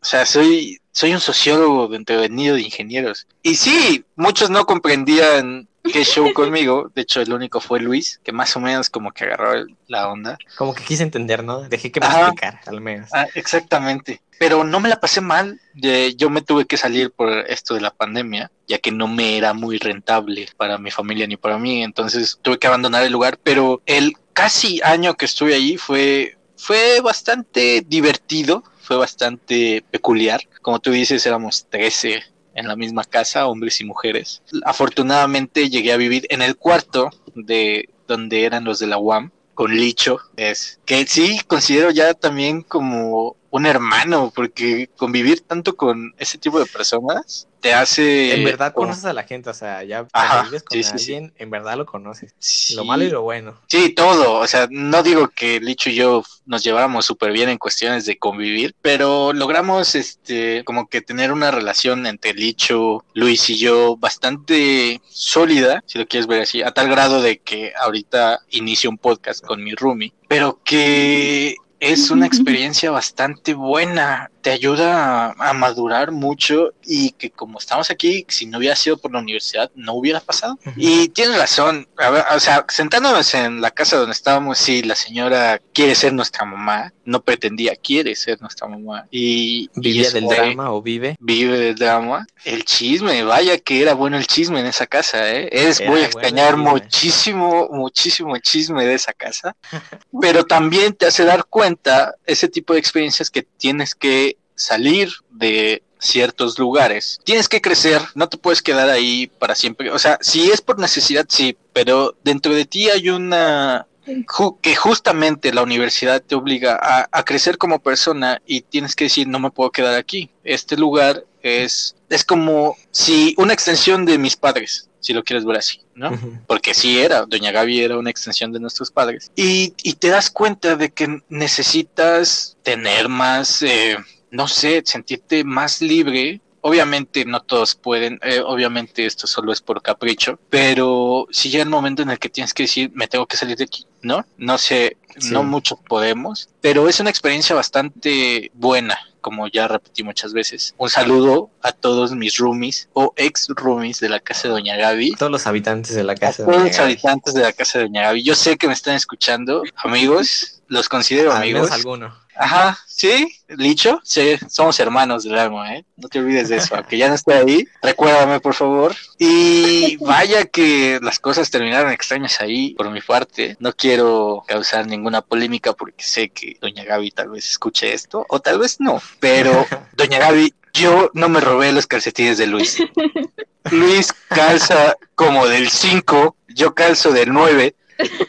sea, soy, soy un sociólogo venido de ingenieros. Y sí, muchos no comprendían qué show conmigo. De hecho, el único fue Luis, que más o menos como que agarró la onda. Como que quise entender, ¿no? Dejé que me Ajá. explicara, al menos. Ah, exactamente. Pero no me la pasé mal. yo me tuve que salir por esto de la pandemia, ya que no me era muy rentable para mi familia ni para mí. Entonces tuve que abandonar el lugar. Pero el casi año que estuve allí fue, fue bastante divertido, fue bastante peculiar. Como tú dices, éramos 13 en la misma casa, hombres y mujeres. Afortunadamente llegué a vivir en el cuarto de donde eran los de la UAM con Licho, es que sí considero ya también como un hermano, porque convivir tanto con ese tipo de personas te hace... en verdad conoces a la gente, o sea, ya Ajá, vives con sí, sí, sí. alguien, en verdad lo conoces. Sí. Lo malo y lo bueno. Sí, todo. O sea, no digo que Licho y yo nos lleváramos súper bien en cuestiones de convivir, pero logramos, este, como que tener una relación entre Licho, Luis y yo bastante sólida, si lo quieres ver así, a tal grado de que ahorita inicio un podcast con mi roomie, pero que es una experiencia bastante buena, te ayuda a, a madurar mucho y que como estamos aquí, si no hubiera sido por la universidad, no hubiera pasado. Y tienes razón, a ver, o sea, sentándonos en la casa donde estábamos, sí, la señora quiere ser nuestra mamá, no pretendía, quiere ser nuestra mamá. Y, y Vivía eso del drama o vive. Vive del drama. El chisme, vaya que era bueno el chisme en esa casa, ¿eh? Es, Era voy a extrañar muchísimo, muchísimo el chisme de esa casa. Pero también te hace dar cuenta ese tipo de experiencias que tienes que salir de ciertos lugares. Tienes que crecer, no te puedes quedar ahí para siempre. O sea, si es por necesidad, sí, pero dentro de ti hay una ju- que justamente la universidad te obliga a, a crecer como persona y tienes que decir no me puedo quedar aquí. Este lugar es es como si una extensión de mis padres, si lo quieres ver así, ¿no? Porque sí era, Doña Gaby era una extensión de nuestros padres. Y, y te das cuenta de que necesitas tener más, eh, no sé, sentirte más libre. Obviamente no todos pueden, eh, obviamente esto solo es por capricho, pero si llega el momento en el que tienes que decir, me tengo que salir de aquí, ¿no? No sé, Sí. no muchos podemos, pero es una experiencia bastante buena, como ya repetí muchas veces. Un saludo a todos mis roomies o ex roomies de la casa de Doña Gaby. Todos los habitantes de la A casa. de todos Doña los Gaby. habitantes de la casa de Doña Gaby. Yo sé que me están escuchando, amigos, los considero amigos. alguno. Ajá, sí, Licho, sí, somos hermanos del alma, ¿eh? No te olvides de eso, aunque ya no esté ahí, recuérdame por favor. Y vaya que las cosas terminaron extrañas ahí por mi parte. No quiero causar ninguna polémica porque sé que Doña Gaby tal vez escuche esto, o tal vez no, pero Doña Gaby, yo no me robé los calcetines de Luis. Luis calza como del 5, yo calzo del 9.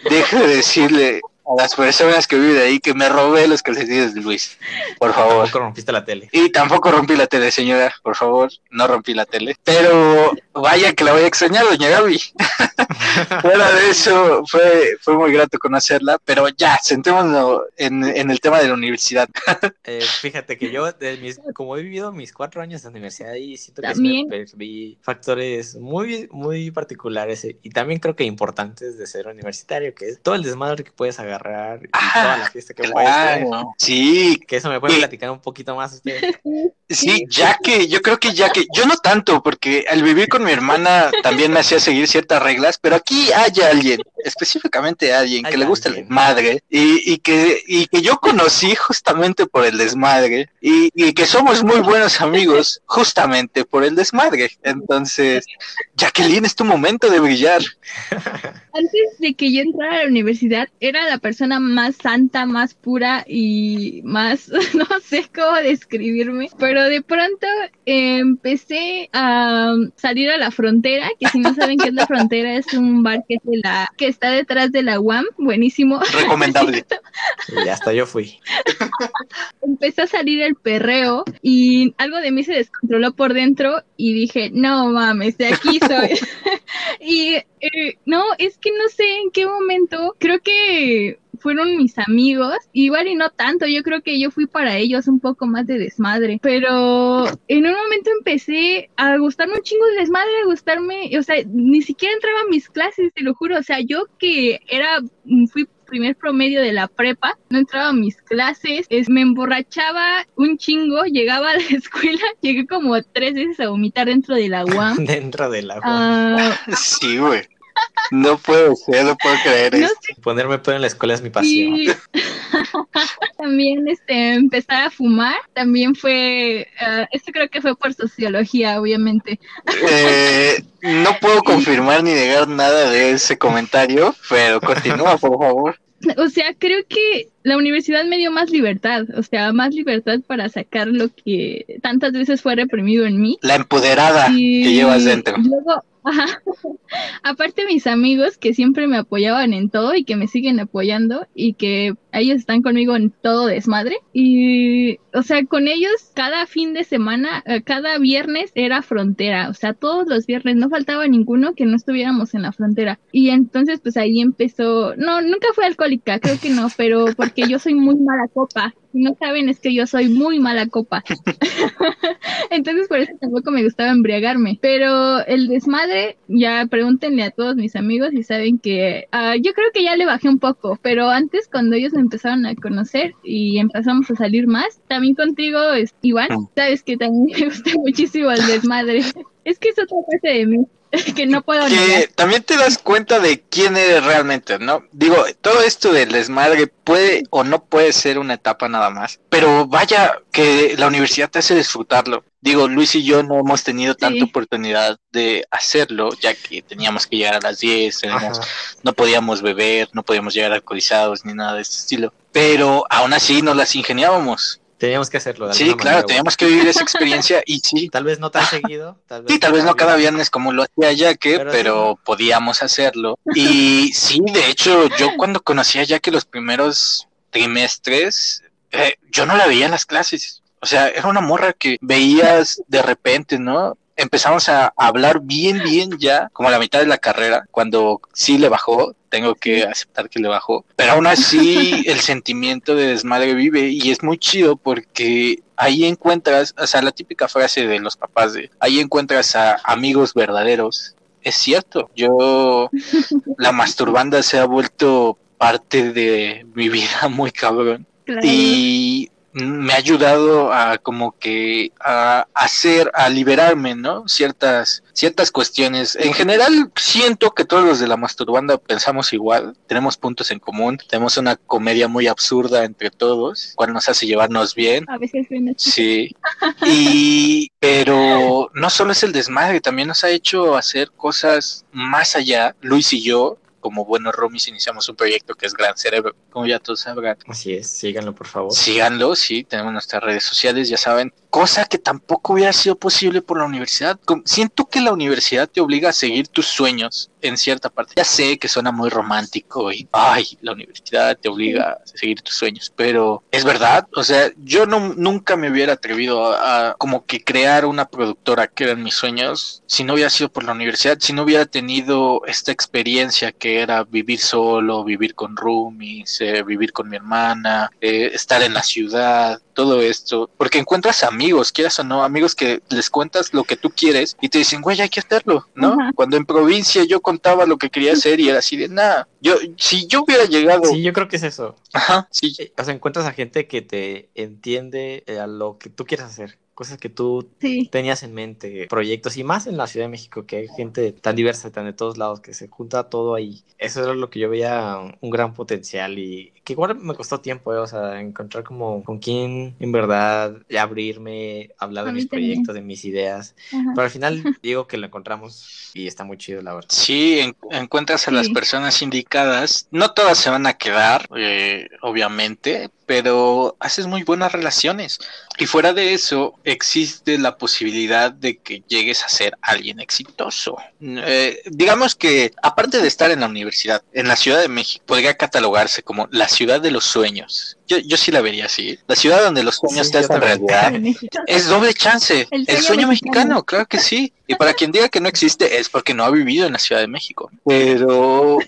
Deja de decirle a las personas que viven ahí que me robé los calcetines de Luis, por favor. Tampoco rompiste la tele. Y tampoco rompí la tele, señora, por favor, no rompí la tele. Pero vaya que la voy a extrañar, doña Gaby. Fuera de eso, fue, fue muy grato conocerla, pero ya, sentémonos en, en el tema de la universidad. Eh, fíjate que yo, de mis, como he vivido mis cuatro años de universidad y siento que me perdí factores muy, muy particulares y también creo que importantes de ser universitario, que es todo el desmadre que puedes agarrar y Ah, toda la fiesta que. Claro, sí, Que eso me pueden Sí. platicar un poquito más ustedes. Sí, ya que yo creo que ya que yo no tanto, porque al vivir con mi hermana también me hacía seguir ciertas reglas, pero aquí hay alguien, específicamente alguien que Hay le gusta el desmadre y, y que y que yo conocí justamente por el desmadre y, y que somos muy buenos amigos justamente por el desmadre. Entonces, Jacqueline, es tu momento de brillar. Antes de que yo entrara a la universidad, era la persona más santa, más pura y más, no sé cómo describirme, pero de pronto empecé a salir a la frontera, que si no saben qué es la frontera, es un bar que, es de la, que está detrás de la UAM, buenísimo. Recomendable. Y hasta yo fui. Empecé a salir el perreo y algo de mí se descontroló por dentro y dije, no mames, de aquí soy. y eh, no, es que no sé en qué momento, creo que fueron mis amigos, igual y no tanto, yo creo que yo fui para ellos un poco más de desmadre, pero en un momento empecé a gustarme un chingo de desmadre, a gustarme, o sea, ni siquiera entraba a mis clases, te lo juro, o sea, yo que era, fui primer promedio de la prepa, no entraba a mis clases, es, me emborrachaba un chingo, llegaba a la escuela, llegué como tres veces a vomitar dentro del agua. dentro del agua. Ah, Sí, güey. No puedo ser, no puedo creer no esto. Ponerme pedo en la escuela es mi pasión. También este, empezar a fumar, también fue, ah, esto creo que fue por sociología, obviamente. Eh, no puedo confirmar ni negar nada de ese comentario, pero continúa, por favor. O sea, creo que la universidad me dio más libertad, o sea, más libertad para sacar lo que tantas veces fue reprimido en mí. La empoderada Y que llevas dentro. Luego, aparte mis amigos que siempre me apoyaban en todo y que me siguen apoyando y que ellos están conmigo en todo desmadre. Y, o sea, con ellos cada fin de semana, eh, cada viernes era frontera, o sea, todos los viernes, no faltaba ninguno que no estuviéramos en la frontera. Y entonces, pues ahí empezó, no, nunca fui alcohólica, creo que no, pero porque yo soy muy mala copa. No saben, es que yo soy muy mala copa. Entonces, por eso tampoco me gustaba embriagarme. Pero el desmadre, ya pregúntenle a todos mis amigos y saben que ah, yo creo que ya le bajé un poco. Pero antes, cuando ellos me empezaron a conocer y empezamos a salir más, también contigo es igual. Mm. Sabes que también me gusta muchísimo el desmadre. Es que es otra parte de mí que no puedo negar. Que también te das cuenta de quién eres realmente, ¿no? Digo, todo esto del desmadre puede o no puede ser una etapa nada más, pero vaya que la universidad te hace disfrutarlo. Digo, Luis y yo no hemos tenido tanta Sí. oportunidad de hacerlo, ya que teníamos que llegar a las 10, teníamos- Ajá. no podíamos beber, no podíamos llegar alcoholizados ni nada de este estilo. Pero aún así nos las ingeniábamos. Teníamos que hacerlo. de Sí, claro, manera, teníamos que vivir esa experiencia y sí. Tal vez no tan seguido. Tal vez Sí, tal vez no cada viernes. viernes como lo hacía Yaque, Pero pero, sí. podíamos hacerlo. Y sí, de hecho, yo cuando conocí a Yaque los primeros trimestres, eh, yo no la veía en las clases. O sea, era una morra que veías de repente, ¿no? Empezamos a hablar bien, bien ya, como a la mitad de la carrera, cuando sí le bajó, tengo que aceptar que le bajó, pero aún así el sentimiento de desmadre vive y es muy chido porque ahí encuentras, o sea, la típica frase de los papás de, ahí encuentras a amigos verdaderos. Es cierto, yo, la masturbanda se ha vuelto parte de mi vida muy cabrón Claro. y me ha ayudado a como que a hacer, a liberarme, ¿no? Ciertas, ciertas cuestiones. En general, siento que todos los de la masturbanda pensamos igual, tenemos puntos en común, tenemos una comedia muy absurda entre todos, cual nos hace llevarnos bien. A veces. Sí, y pero no solo es el desmadre, también nos ha hecho hacer cosas más allá. Luis y yo, como buenos romis, iniciamos un proyecto que es Gran Cerebro, como ya todos sabrán. Así es, síganlo por favor. Síganlo, sí, tenemos nuestras redes sociales, ya saben, cosa que tampoco hubiera sido posible por la universidad. Siento que la universidad te obliga a seguir tus sueños en cierta parte. Ya sé que suena muy romántico y, ay, la universidad te obliga a seguir tus sueños, pero es verdad, o sea, yo no, nunca me hubiera atrevido a, como que crear una productora que eran mis sueños si no hubiera sido por la universidad, si no hubiera tenido esta experiencia que era vivir solo, vivir con roomies, eh, vivir con mi hermana, eh, estar en la ciudad, todo esto, porque encuentras amigos, quieras o no, amigos que les cuentas lo que tú quieres y te dicen, güey, hay que hacerlo, ¿no? Ajá. Cuando en provincia yo contaba lo que quería hacer y era así de, nada, yo, si yo hubiera llegado, Sí, yo creo que es eso. ajá, sí, Eh, O sea, encuentras a gente que te entiende eh, a lo que tú quieres hacer. Cosas que tú Sí. tenías en mente, proyectos, y más en la Ciudad de México, que hay gente tan diversa, tan de todos lados, que se junta todo ahí. Eso era lo que yo veía un gran potencial y que igual me costó tiempo, eh, o sea, encontrar como con quién en verdad abrirme, hablar de mis también. proyectos, de mis ideas. Ajá. Pero al final digo que lo encontramos y está muy chido, la verdad. Sí, en- encuentras a las Sí. personas indicadas. No todas se van a quedar, eh, obviamente, pero haces muy buenas relaciones. Y fuera de eso, existe la posibilidad de que llegues a ser alguien exitoso. Eh, digamos que, aparte de estar en la universidad, en la Ciudad de México, podría catalogarse como la ciudad de los sueños. Yo, yo sí la vería así. La ciudad donde los sueños Sí, te hacen realidad. Es doble chance. El sueño, mexicano. mexicano. claro que sí. Y para quien diga que no existe es porque no ha vivido en la Ciudad de México. Pero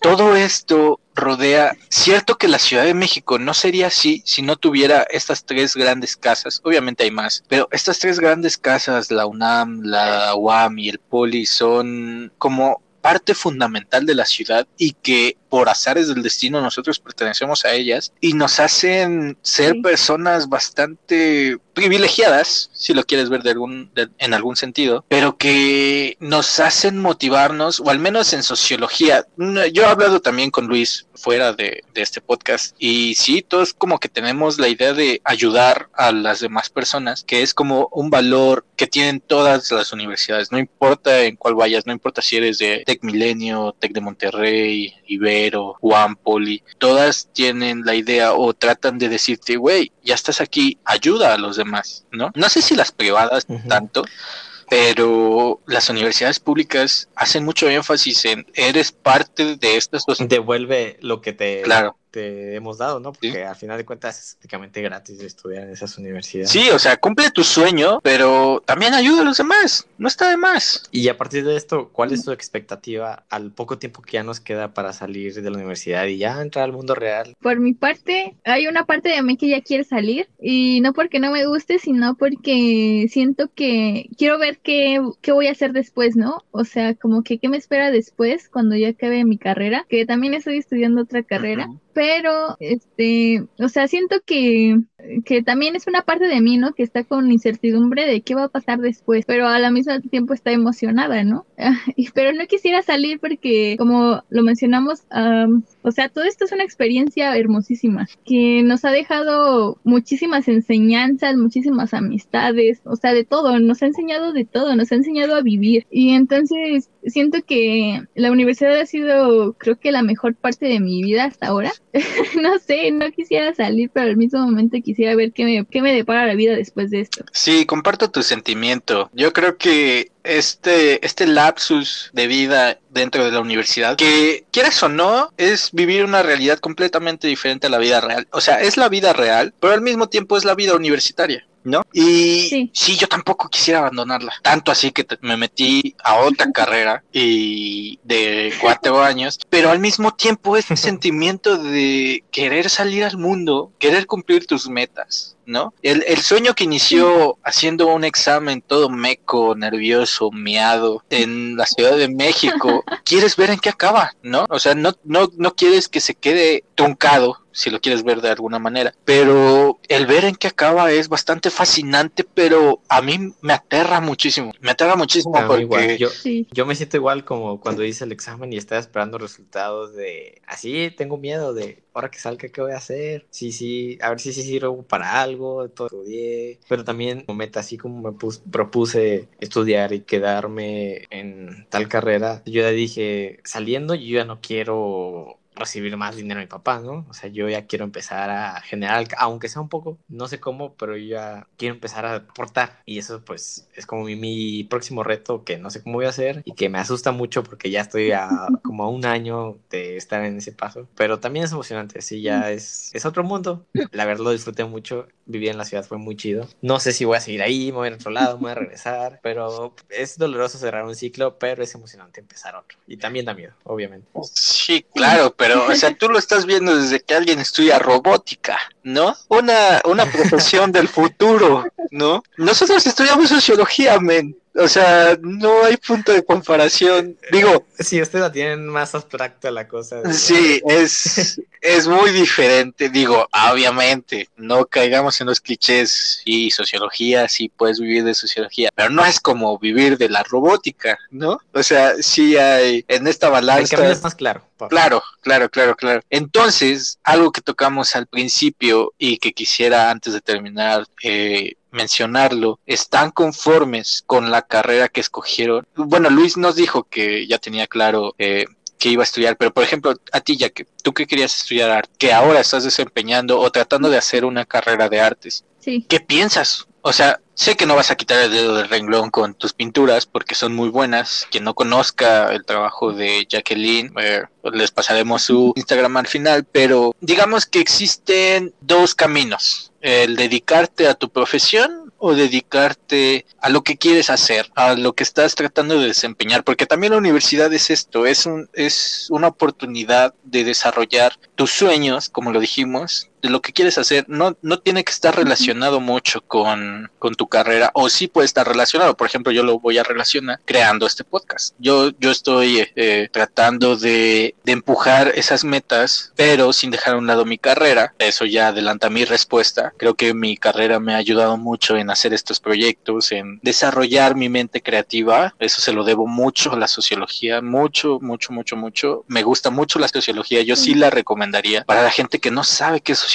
todo esto rodea. Cierto que la Ciudad de México no sería así si no tuviera estas tres grandes casas. Obviamente hay más, pero estas tres grandes casas, la UNAM, la UAM y el Poli, son como parte fundamental de la ciudad y que por azares del destino nosotros pertenecemos a ellas y nos hacen ser Sí. personas bastante privilegiadas, si lo quieres ver de algún, de- en algún sentido, pero que nos hacen motivarnos, o al menos en sociología. No, Yo he hablado también con Luis fuera de, de este podcast y sí, todos como que tenemos la idea de ayudar a las demás personas, que es como un valor que tienen todas las universidades, no importa en cuál vayas, no importa si eres de Tec Milenio, Tec de Monterrey, Ibero, UAM, Poli, todas tienen la idea o tratan de decirte, güey, ya estás aquí, ayuda a los demás, ¿no? No sé si las privadas tanto, pero las universidades públicas hacen mucho énfasis en eres parte de esta sociedad. Devuelve lo que te, Claro. Te hemos dado, ¿no? Porque al final de cuentas es prácticamente gratis de estudiar en esas universidades. Sí, o sea, cumple tu sueño, pero también ayuda a los demás, no está de más. Y a partir de esto, ¿cuál es tu expectativa al poco tiempo que ya nos queda para salir de la universidad y ya entrar al mundo real? Por mi parte, hay una parte de mí que ya quiere salir y no porque no me guste, sino porque siento que quiero ver qué, qué voy a hacer después, ¿no? O sea, como que qué me espera después cuando ya acabe mi carrera, que también estoy estudiando otra carrera. Pero, este, o sea, siento que, que también es una parte de mí, ¿no? Que está con incertidumbre de qué va a pasar después, pero a la misma tiempo está emocionada, ¿no? Pero no quisiera salir porque, como lo mencionamos, am, o sea, todo esto es una experiencia hermosísima que nos ha dejado muchísimas enseñanzas, muchísimas amistades, o sea, de todo, nos ha enseñado de todo, nos ha enseñado a vivir. Y entonces siento que la universidad ha sido, creo que la mejor parte de mi vida hasta ahora. no sé, no quisiera salir, pero al mismo momento quisiera ver qué me, qué me depara la vida después de esto. Sí, comparto tu sentimiento. Yo creo que este, este lapsus de vida dentro de la universidad, que quieras o no, es vivir una realidad completamente diferente a la vida real. O sea, es la vida real, pero al mismo tiempo es la vida universitaria. ¿No? Y Sí. sí. yo tampoco quisiera abandonarla. Tanto así que te- me metí a otra carrera y de cuatro años, pero al mismo tiempo ese sentimiento de querer salir al mundo, querer cumplir tus metas, ¿no? El, el sueño que inició haciendo un examen todo meco, nervioso, miado en la Ciudad de México, quieres ver en qué acaba, ¿no? O sea, no, no, no quieres que se quede truncado, si lo quieres ver de alguna manera, pero el ver en qué acaba es bastante fascinante, pero a mí me aterra muchísimo, me aterra muchísimo A porque... igual, yo, Sí. yo me siento igual como cuando hice el examen y estaba esperando resultados de así tengo miedo de ahora que salga qué voy a hacer sí sí a ver si sí sirvo para algo todo estudié pero también como meta así como me pus- propuse estudiar y quedarme en tal carrera yo ya dije saliendo yo ya no quiero recibir más dinero de mi papá, ¿no? O sea, yo ya quiero empezar a generar, aunque sea un poco, no sé cómo, pero yo ya quiero empezar a aportar. Y eso pues es como mi, mi próximo reto que no sé cómo voy a hacer y que me asusta mucho porque ya estoy a como a un año de estar en ese paso. Pero también es emocionante, sí, ya es, es otro mundo. La verdad lo disfruté mucho, vivir en la ciudad fue muy chido. No sé si voy a seguir ahí, me voy a otro lado, me voy a regresar, pero es doloroso cerrar un ciclo, pero es emocionante empezar otro. Y también da miedo, obviamente. Sí, claro, pero, o sea, tú lo estás viendo desde que alguien estudia robótica, ¿no? Una, una profesión del futuro, ¿no? Nosotros estudiamos sociología, men. O sea, no hay punto de comparación. Digo, Sí, ustedes la tienen más abstracta la cosa. sí, es, es muy diferente. Digo, obviamente, no caigamos en los clichés. Sí, sociología, sí puedes vivir de sociología, pero no es como vivir de la robótica, ¿no? O sea, sí hay en esta balanza. es más claro. Claro, claro, claro, claro. Entonces, algo que tocamos al principio y que quisiera antes de terminar eh, mencionarlo, ¿están conformes con la carrera que escogieron? Bueno, Luis nos dijo que ya tenía claro eh, que iba a estudiar, pero por ejemplo, a ti ya que tú que querías estudiar arte, que ahora estás desempeñando o tratando de hacer una carrera de artes, Sí. ¿qué piensas o sea, sé que no vas a quitar el dedo del renglón con tus pinturas porque son muy buenas. Quien no conozca el trabajo de Jacqueline, eh, les pasaremos su Instagram al final, pero digamos que existen dos caminos. El dedicarte a tu profesión o dedicarte a lo que quieres hacer, a lo que estás tratando de desempeñar, porque también la universidad es esto, es un es una oportunidad de desarrollar tus sueños, como lo dijimos, de lo que quieres hacer no, no tiene que estar relacionado mucho con, con, tu carrera, o sí puede estar relacionado. Por ejemplo, yo lo voy a relacionar creando este podcast. Yo, yo estoy eh, tratando de, de, empujar esas metas, pero sin dejar a un lado mi carrera. Eso ya adelanta mi respuesta. Creo que mi carrera me ha ayudado mucho en hacer estos proyectos, en desarrollar mi mente creativa. Eso se lo debo mucho a la sociología, mucho, mucho, mucho, mucho. Me gusta mucho la sociología. Yo sí la recomendaría para la gente que no sabe qué es sociología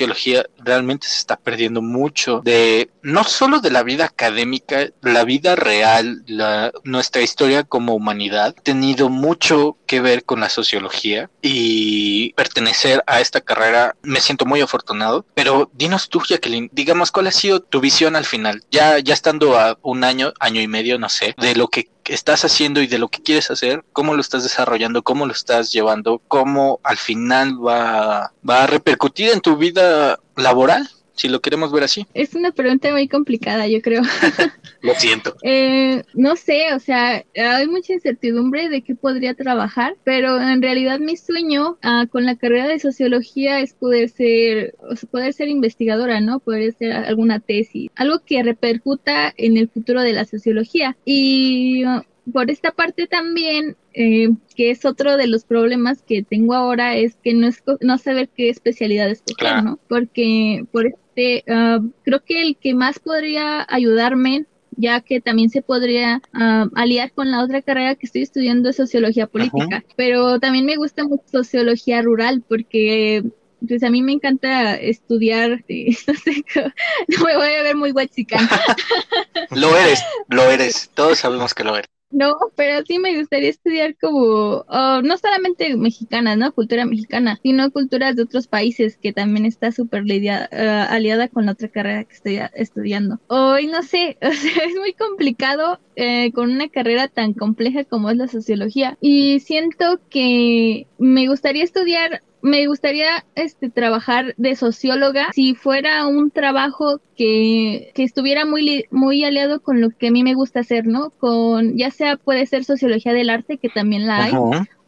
realmente se está perdiendo mucho de no solo de la vida académica, la vida real, la, nuestra historia como humanidad tenido mucho que ver con la sociología y pertenecer a esta carrera me siento muy afortunado. Pero dinos tú, Jacqueline, digamos, ¿cuál ha sido tu visión al final? Ya, ya estando a un año, año y medio, no sé, de lo que estás haciendo y de lo que quieres hacer, cómo lo estás desarrollando, cómo lo estás llevando, cómo al final va, va a repercutir en tu vida laboral si lo queremos ver así. Es una pregunta muy complicada, yo creo. lo siento. Eh, no sé, o sea, hay mucha incertidumbre de qué podría trabajar, pero en realidad mi sueño uh, con la carrera de sociología es poder ser, o sea, poder ser investigadora, ¿no? Poder hacer alguna tesis, algo que repercuta en el futuro de la sociología. Y por esta parte también, eh, que es otro de los problemas que tengo ahora, es que no, es, no saber qué especialidad escoger, ¿no? Porque por este, uh, creo que el que más podría ayudarme ya que también se podría uh, aliar con la otra carrera que estoy estudiando es sociología política, Ajá. pero también me gusta mucho sociología rural porque pues a mí me encanta estudiar, eh, no sé, no me voy a ver muy guachicán. lo eres, lo eres, todos sabemos que lo eres. No, pero sí me gustaría estudiar como, oh, no solamente mexicanas, ¿no? Cultura mexicana, sino culturas de otros países que también está súper uh, aliada con la otra carrera que estoy estudiando. Hoy no sé, o sea, es muy complicado eh, con una carrera tan compleja como es la sociología. Y siento que me gustaría estudiar me gustaría este trabajar de socióloga si fuera un trabajo que, que, estuviera muy muy aliado con lo que a mí me gusta hacer, ¿no? Con ya sea puede ser sociología del arte que también la hay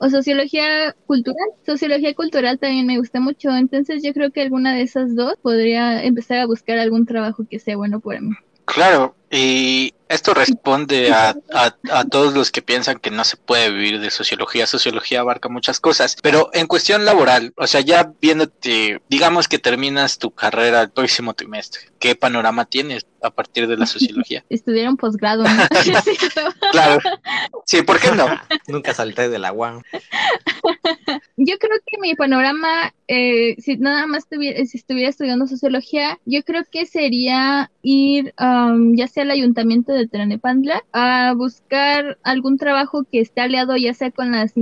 o sociología cultural. Sociología cultural también me gusta mucho, entonces yo creo que alguna de esas dos podría empezar a buscar algún trabajo que sea bueno para mí. Claro, y esto responde a, a, a, todos los que piensan que no se puede vivir de sociología. Sociología abarca muchas cosas, pero en cuestión laboral, o sea, ya viéndote, digamos que terminas tu carrera el próximo trimestre, ¿qué panorama tienes a partir de la sociología? Estudiar un posgrado. ¿no? claro. Sí, ¿por qué no? Nunca salté de la UAM. Yo creo que mi panorama, eh, si nada más tuviera, si estuviera estudiando sociología, yo creo que sería ir um, ya sea al ayuntamiento de Tlanepantla a buscar algún trabajo que esté aliado ya sea con las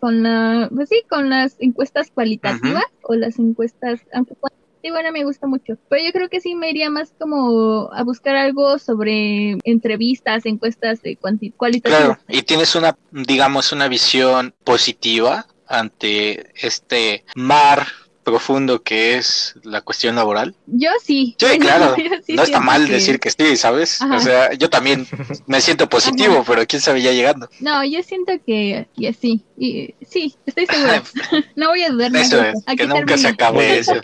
con la pues sí, con las encuestas cualitativas o las encuestas aunque sí, bueno, me gusta mucho. Pero yo creo que sí me iría más como a buscar algo sobre entrevistas, encuestas de cualitativas. Claro, y tienes una, digamos, una visión positiva ante este mar profundo que es la cuestión laboral? Yo sí. Sí, claro. Sí no está mal que... decir que sí, ¿sabes? Ajá. O sea, yo también me siento positivo, Ajá. pero quién sabe ya llegando. No, yo siento que, que sí. Y, sí, estoy segura. no voy a dudar. Eso es, Aquí que nunca termino. se acabe eso.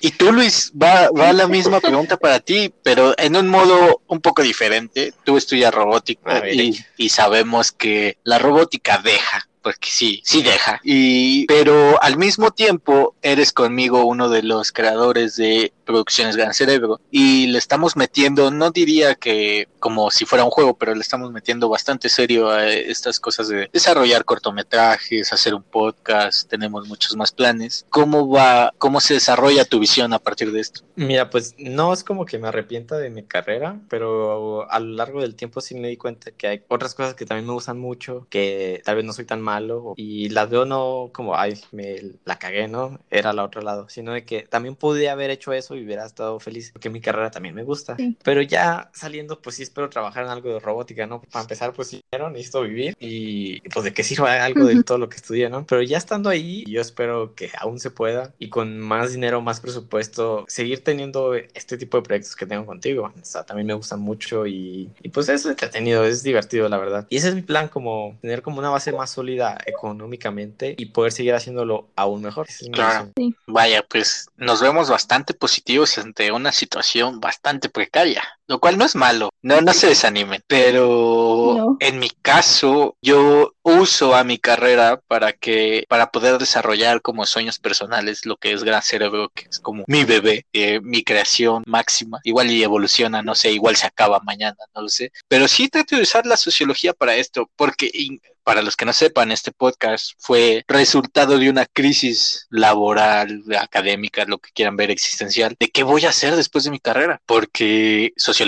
Y tú, Luis, va, va la misma pregunta para ti, pero en un modo un poco diferente. Tú estudias robótica y, y sabemos que la robótica deja porque sí, sí deja. Y, pero al mismo tiempo eres conmigo uno de los creadores de Producciones Gran Cerebro y le estamos metiendo, no diría que como si fuera un juego, pero le estamos metiendo bastante serio a estas cosas de desarrollar cortometrajes, hacer un podcast, tenemos muchos más planes. ¿Cómo va, cómo se desarrolla tu visión a partir de esto? Mira, pues no es como que me arrepienta de mi carrera, pero a lo largo del tiempo sí me di cuenta que hay otras cosas que también me gustan mucho, que tal vez no soy tan malo y las veo no como, ay, me la cagué, ¿no? Era al otro lado, sino de que también pude haber hecho eso y hubiera estado feliz, porque mi carrera también me gusta. Pero ya saliendo, pues sí espero trabajar en algo de robótica, ¿no? Para empezar, pues sí, necesito vivir y pues de que sirva algo de todo lo que estudié, ¿no? Pero ya estando ahí, yo espero que aún se pueda y con más dinero, más presupuesto, seguir teniendo este tipo de proyectos que tengo contigo. O sea, también me gustan mucho y, y pues es entretenido, es divertido, la verdad. Y ese es mi plan, como tener como una base más sólida económicamente y poder seguir haciéndolo aún mejor. claro. Vaya, pues nos vemos bastante positivos ante una situación bastante precaria, lo cual no es malo, no, no se desanimen, pero en mi caso yo uso a mi carrera para que, para poder desarrollar como sueños personales lo que es Gran Cerebro, que es como mi bebé, eh, mi creación máxima, igual y evoluciona, no sé, igual se acaba mañana, no lo sé, pero sí trato de usar la sociología para esto, porque para los que no sepan, este podcast fue resultado de una crisis laboral, académica, lo que quieran ver, existencial, de qué voy a hacer después de mi carrera, porque sociología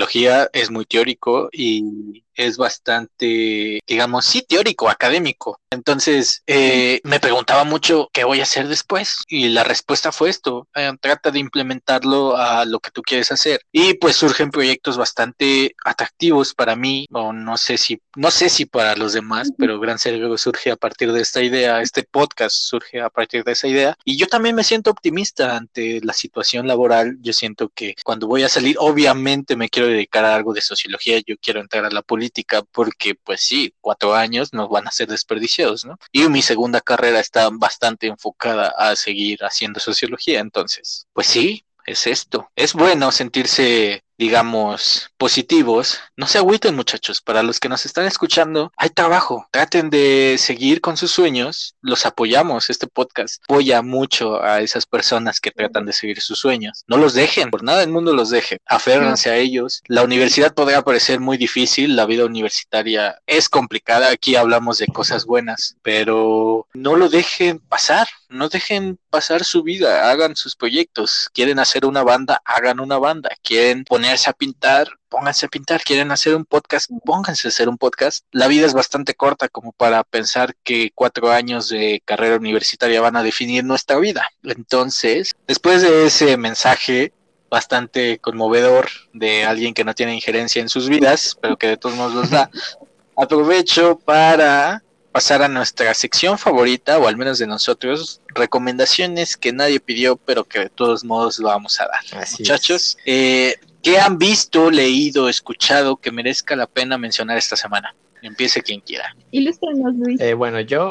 es muy teórico y es bastante, digamos, sí, teórico, académico. Entonces, eh, me preguntaba mucho qué voy a hacer después y la respuesta fue esto, eh, trata de implementarlo a lo que tú quieres hacer. Y pues surgen proyectos bastante atractivos para mí, o no sé si, no sé si para los demás, pero Gran Cerebro surge a partir de esta idea, este podcast surge a partir de esa idea. Y yo también me siento optimista ante la situación laboral. Yo siento que cuando voy a salir, obviamente me quiero dedicar a algo de sociología, yo quiero entrar a la política porque pues sí, cuatro años nos van a ser desperdiciados, ¿no? Y mi segunda carrera está bastante enfocada a seguir haciendo sociología, entonces, pues sí, es esto. Es bueno sentirse digamos, positivos, no se agüiten muchachos, para los que nos están escuchando, hay trabajo, traten de seguir con sus sueños, los apoyamos, este podcast apoya mucho a esas personas que tratan de seguir sus sueños, no los dejen, por nada del mundo los dejen, aférrense a ellos, la universidad podrá parecer muy difícil, la vida universitaria es complicada, aquí hablamos de cosas buenas, pero no lo dejen pasar, no dejen pasar su vida, hagan sus proyectos, quieren hacer una banda, hagan una banda, quieren poner ponerse a pintar, pónganse a pintar, quieren hacer un podcast, pónganse a hacer un podcast. La vida es bastante corta como para pensar que cuatro años de carrera universitaria van a definir nuestra vida. Entonces, después de ese mensaje bastante conmovedor de alguien que no tiene injerencia en sus vidas, pero que de todos modos los da, aprovecho para pasar a nuestra sección favorita, o al menos de nosotros, recomendaciones que nadie pidió, pero que de todos modos lo vamos a dar. Muchachos, eh, ¿Qué han visto, leído, escuchado que merezca la pena mencionar esta semana? Empiece quien quiera. Ilústranos, Luis. Eh, bueno, yo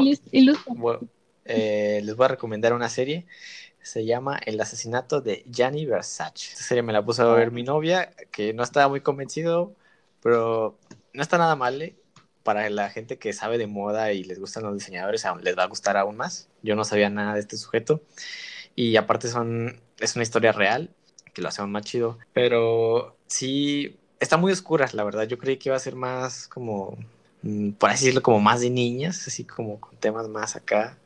eh, les voy a recomendar una serie. Se llama El asesinato de Gianni Versace. Esta serie me la puso a ver mi novia, que no estaba muy convencido, pero no está nada mal. ¿eh? Para la gente que sabe de moda y les gustan los diseñadores, les va a gustar aún más. Yo no sabía nada de este sujeto. Y aparte son, es una historia real que lo hacen más chido. Pero sí, está muy oscura, la verdad. Yo creí que iba a ser más como, mm, por así decirlo, como más de niñas, así como con temas más acá.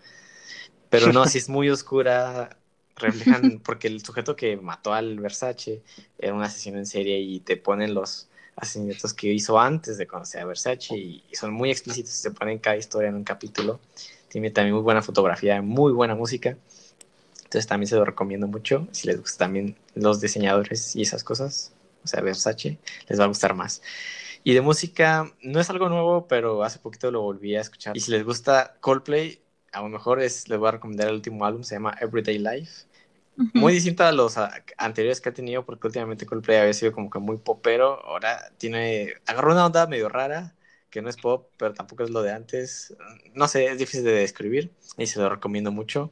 Pero no, sí es muy oscura. Reflejan, porque el sujeto que mató al Versace era un asesino en serie y te ponen los asesinatos que hizo antes de conocer a Versace y, son muy explícitos, se ponen cada historia en un capítulo. Tiene también muy buena fotografía, muy buena música. Entonces también se lo recomiendo mucho. Si les gustan también los diseñadores y esas cosas, o sea, Versace, les va a gustar más. Y de música, no es algo nuevo, pero hace poquito lo volví a escuchar. Y si les gusta Coldplay, a lo mejor es, les voy a recomendar el último álbum, se llama Everyday Life. Muy distinto a los anteriores que ha tenido, porque últimamente Coldplay había sido como que muy popero. Ahora tiene, agarró una onda medio rara, que no es pop, pero tampoco es lo de antes. No sé, es difícil de describir y se lo recomiendo mucho.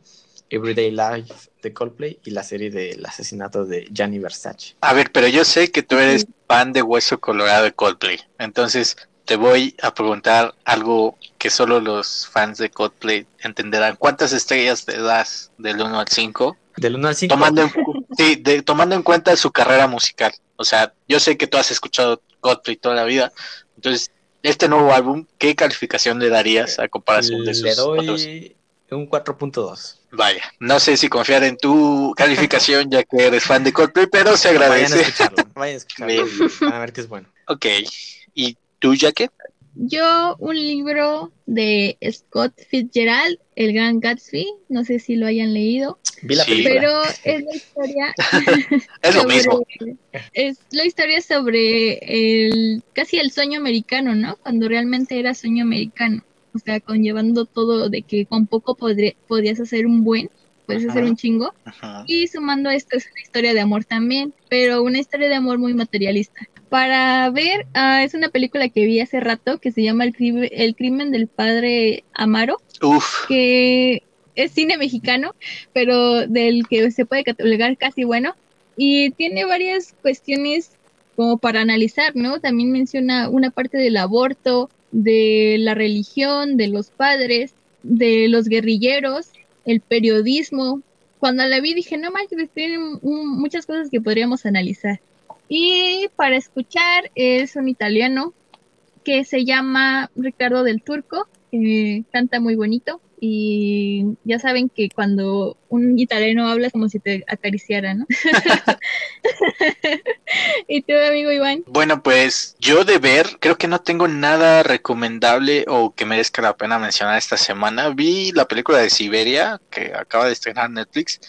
Everyday Life de Coldplay y la serie del asesinato de Gianni Versace. A ver, pero yo sé que tú eres fan de Hueso Colorado de Coldplay, entonces te voy a preguntar algo que solo los fans de Coldplay entenderán. ¿Cuántas estrellas te das del 1 al 5? Del 1 al 5. Tomando en, sí, tomando en cuenta su carrera musical. O sea, yo sé que tú has escuchado Coldplay toda la vida. Entonces, este nuevo álbum, ¿qué calificación le darías a comparación de sus Le doy otros? un 4.2. Vaya, no sé si confiar en tu calificación ya que eres fan de Coldplay, pero se Vayan a agradece. escucharlo. Vayan a escucharlo. a ver que es bueno. Ok, ¿y tú, Jacket? Yo, un libro de Scott Fitzgerald, El Gran Gatsby, no sé si lo hayan leído, Vi la pero es la historia Es lo sobre- mismo. Es la historia sobre el casi el sueño americano, ¿no? Cuando realmente era sueño americano. O sea, conllevando todo de que con poco podría- podías hacer un buen, puedes hacer un chingo. Ajá. Y sumando esto es una historia de amor también, pero una historia de amor muy materialista. Para ver, ah, es una película que vi hace rato que se llama El, Cri- El crimen del padre Amaro, Uf, que es cine mexicano, pero del que se puede catalogar casi bueno. Y tiene varias cuestiones como para analizar, ¿no? También menciona una parte del aborto, de la religión, de los padres, de los guerrilleros, el periodismo. Cuando la vi dije, no manches, tienen muchas cosas que podríamos analizar. Y para escuchar es un italiano que se llama Ricardo del Turco, que canta muy bonito. Y ya saben que cuando un italiano habla es como si te acariciara, ¿no? ¿Y tu amigo Iván? Bueno, pues yo de ver, creo que no tengo nada recomendable o que merezca la pena mencionar esta semana. Vi la película de Siberia que acaba de estrenar Netflix.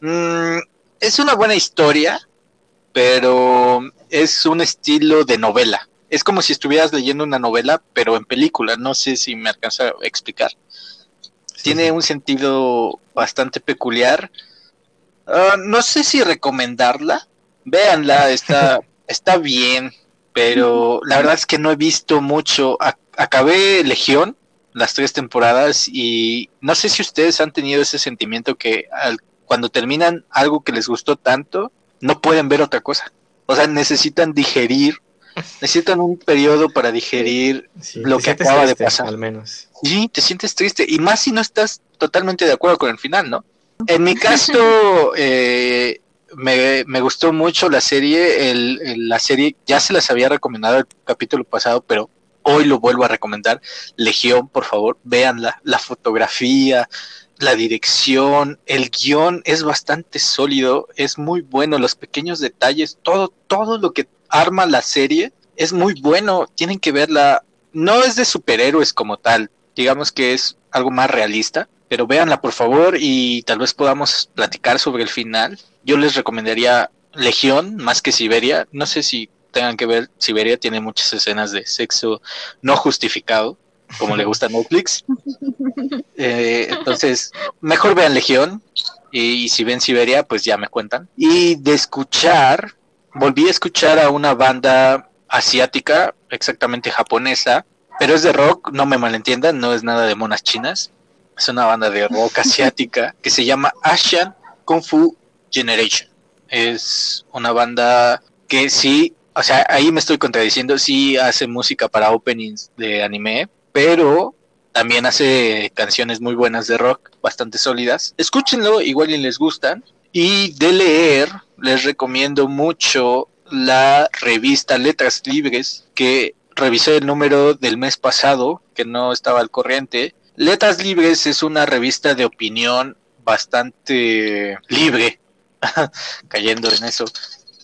Mm, es una buena historia, pero es un estilo de novela. Es como si estuvieras leyendo una novela, pero en película. No sé si me alcanza a explicar. Tiene un sentido bastante peculiar. Ah, no sé si recomendarla. Véanla, está, está bien, pero la verdad es que no he visto mucho. Ac- acabé Legión, las tres temporadas, y no sé si ustedes han tenido ese sentimiento que al- cuando terminan algo que les gustó tanto, no pueden ver otra cosa. O sea, necesitan digerir, necesitan un periodo para digerir Sí, lo que acaba de pasar. Al menos. Sí, te sientes triste. Y más si no estás totalmente de acuerdo con el final, ¿no? En mi caso, eh, me, me gustó mucho la serie. El, el- la serie ya se las había recomendado el capítulo pasado, pero hoy lo vuelvo a recomendar. Legión, por favor, véanla. La fotografía, la dirección, el guion es bastante sólido, es muy bueno. Los pequeños detalles, todo, todo lo que arma la serie es muy bueno. Tienen que verla no es de superhéroes como tal, digamos que es algo más realista, pero véanla por favor y tal vez podamos platicar sobre el final. Yo les recomendaría Legión más que Siberia, no sé si tengan que ver, Siberia tiene muchas escenas de sexo no justificado, como le gusta a Netflix. Eh, entonces, mejor vean Legión y, si ven Siberia, pues ya me cuentan. Y de escuchar, volví a escuchar a una banda asiática, exactamente japonesa, pero es de rock, no me malentiendan, no es nada de monas chinas. Es una banda de rock asiática que se llama Asian Kung Fu Generation. Es una banda que sí, o sea, ahí me estoy contradiciendo, sí hace música para openings de anime, pero también hace canciones muy buenas de rock, bastante sólidas. Escúchenlo, igual y les gustan. Y de leer, les recomiendo mucho la revista Letras Libres, que revisé el número del mes pasado, que no estaba al corriente. Letras Libres es una revista de opinión bastante libre, cayendo en eso,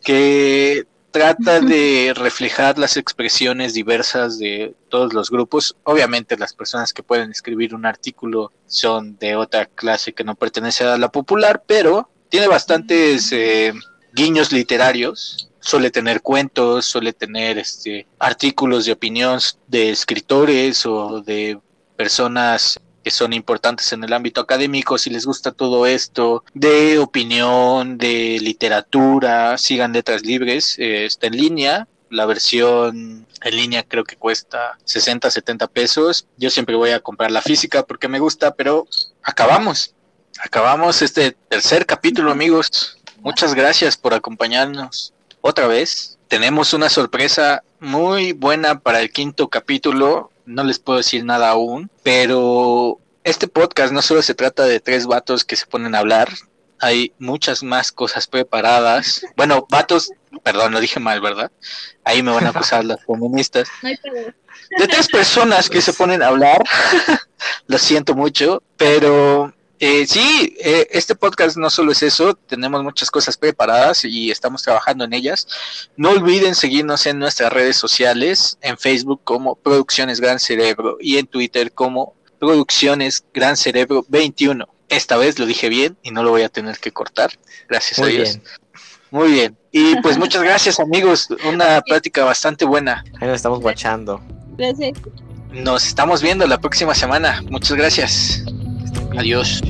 que trata de reflejar las expresiones diversas de todos los grupos. Obviamente las personas que pueden escribir un artículo son de otra clase que no pertenece a la popular, pero tiene bastantes eh, guiños literarios. Suele tener cuentos, suele tener este, artículos de opinión de escritores o de personas que son importantes en el ámbito académico, si les gusta todo esto, de opinión, de literatura, sigan letras libres, eh, está en línea, la versión en línea creo que cuesta 60, 70 pesos, yo siempre voy a comprar la física porque me gusta, pero acabamos, acabamos este tercer capítulo amigos, muchas gracias por acompañarnos otra vez, tenemos una sorpresa muy buena para el quinto capítulo, no les puedo decir nada aún, pero este podcast no solo se trata de tres vatos que se ponen a hablar, hay muchas más cosas preparadas. Bueno, vatos, perdón, lo dije mal, ¿verdad? Ahí me van a acusar las feministas. De tres personas que se ponen a hablar, lo siento mucho, pero eh, sí, eh, este podcast no solo es eso, tenemos muchas cosas preparadas y estamos trabajando en ellas. No olviden seguirnos en nuestras redes sociales, en Facebook como Producciones Gran Cerebro y en Twitter como Producciones Gran Cerebro 21. Esta vez lo dije bien y no lo voy a tener que cortar, gracias a Dios. bien. Muy bien. Y pues muchas gracias amigos, una plática bastante buena. Ahí nos estamos guachando. Gracias. Nos estamos viendo la próxima semana. Muchas gracias. Adiós.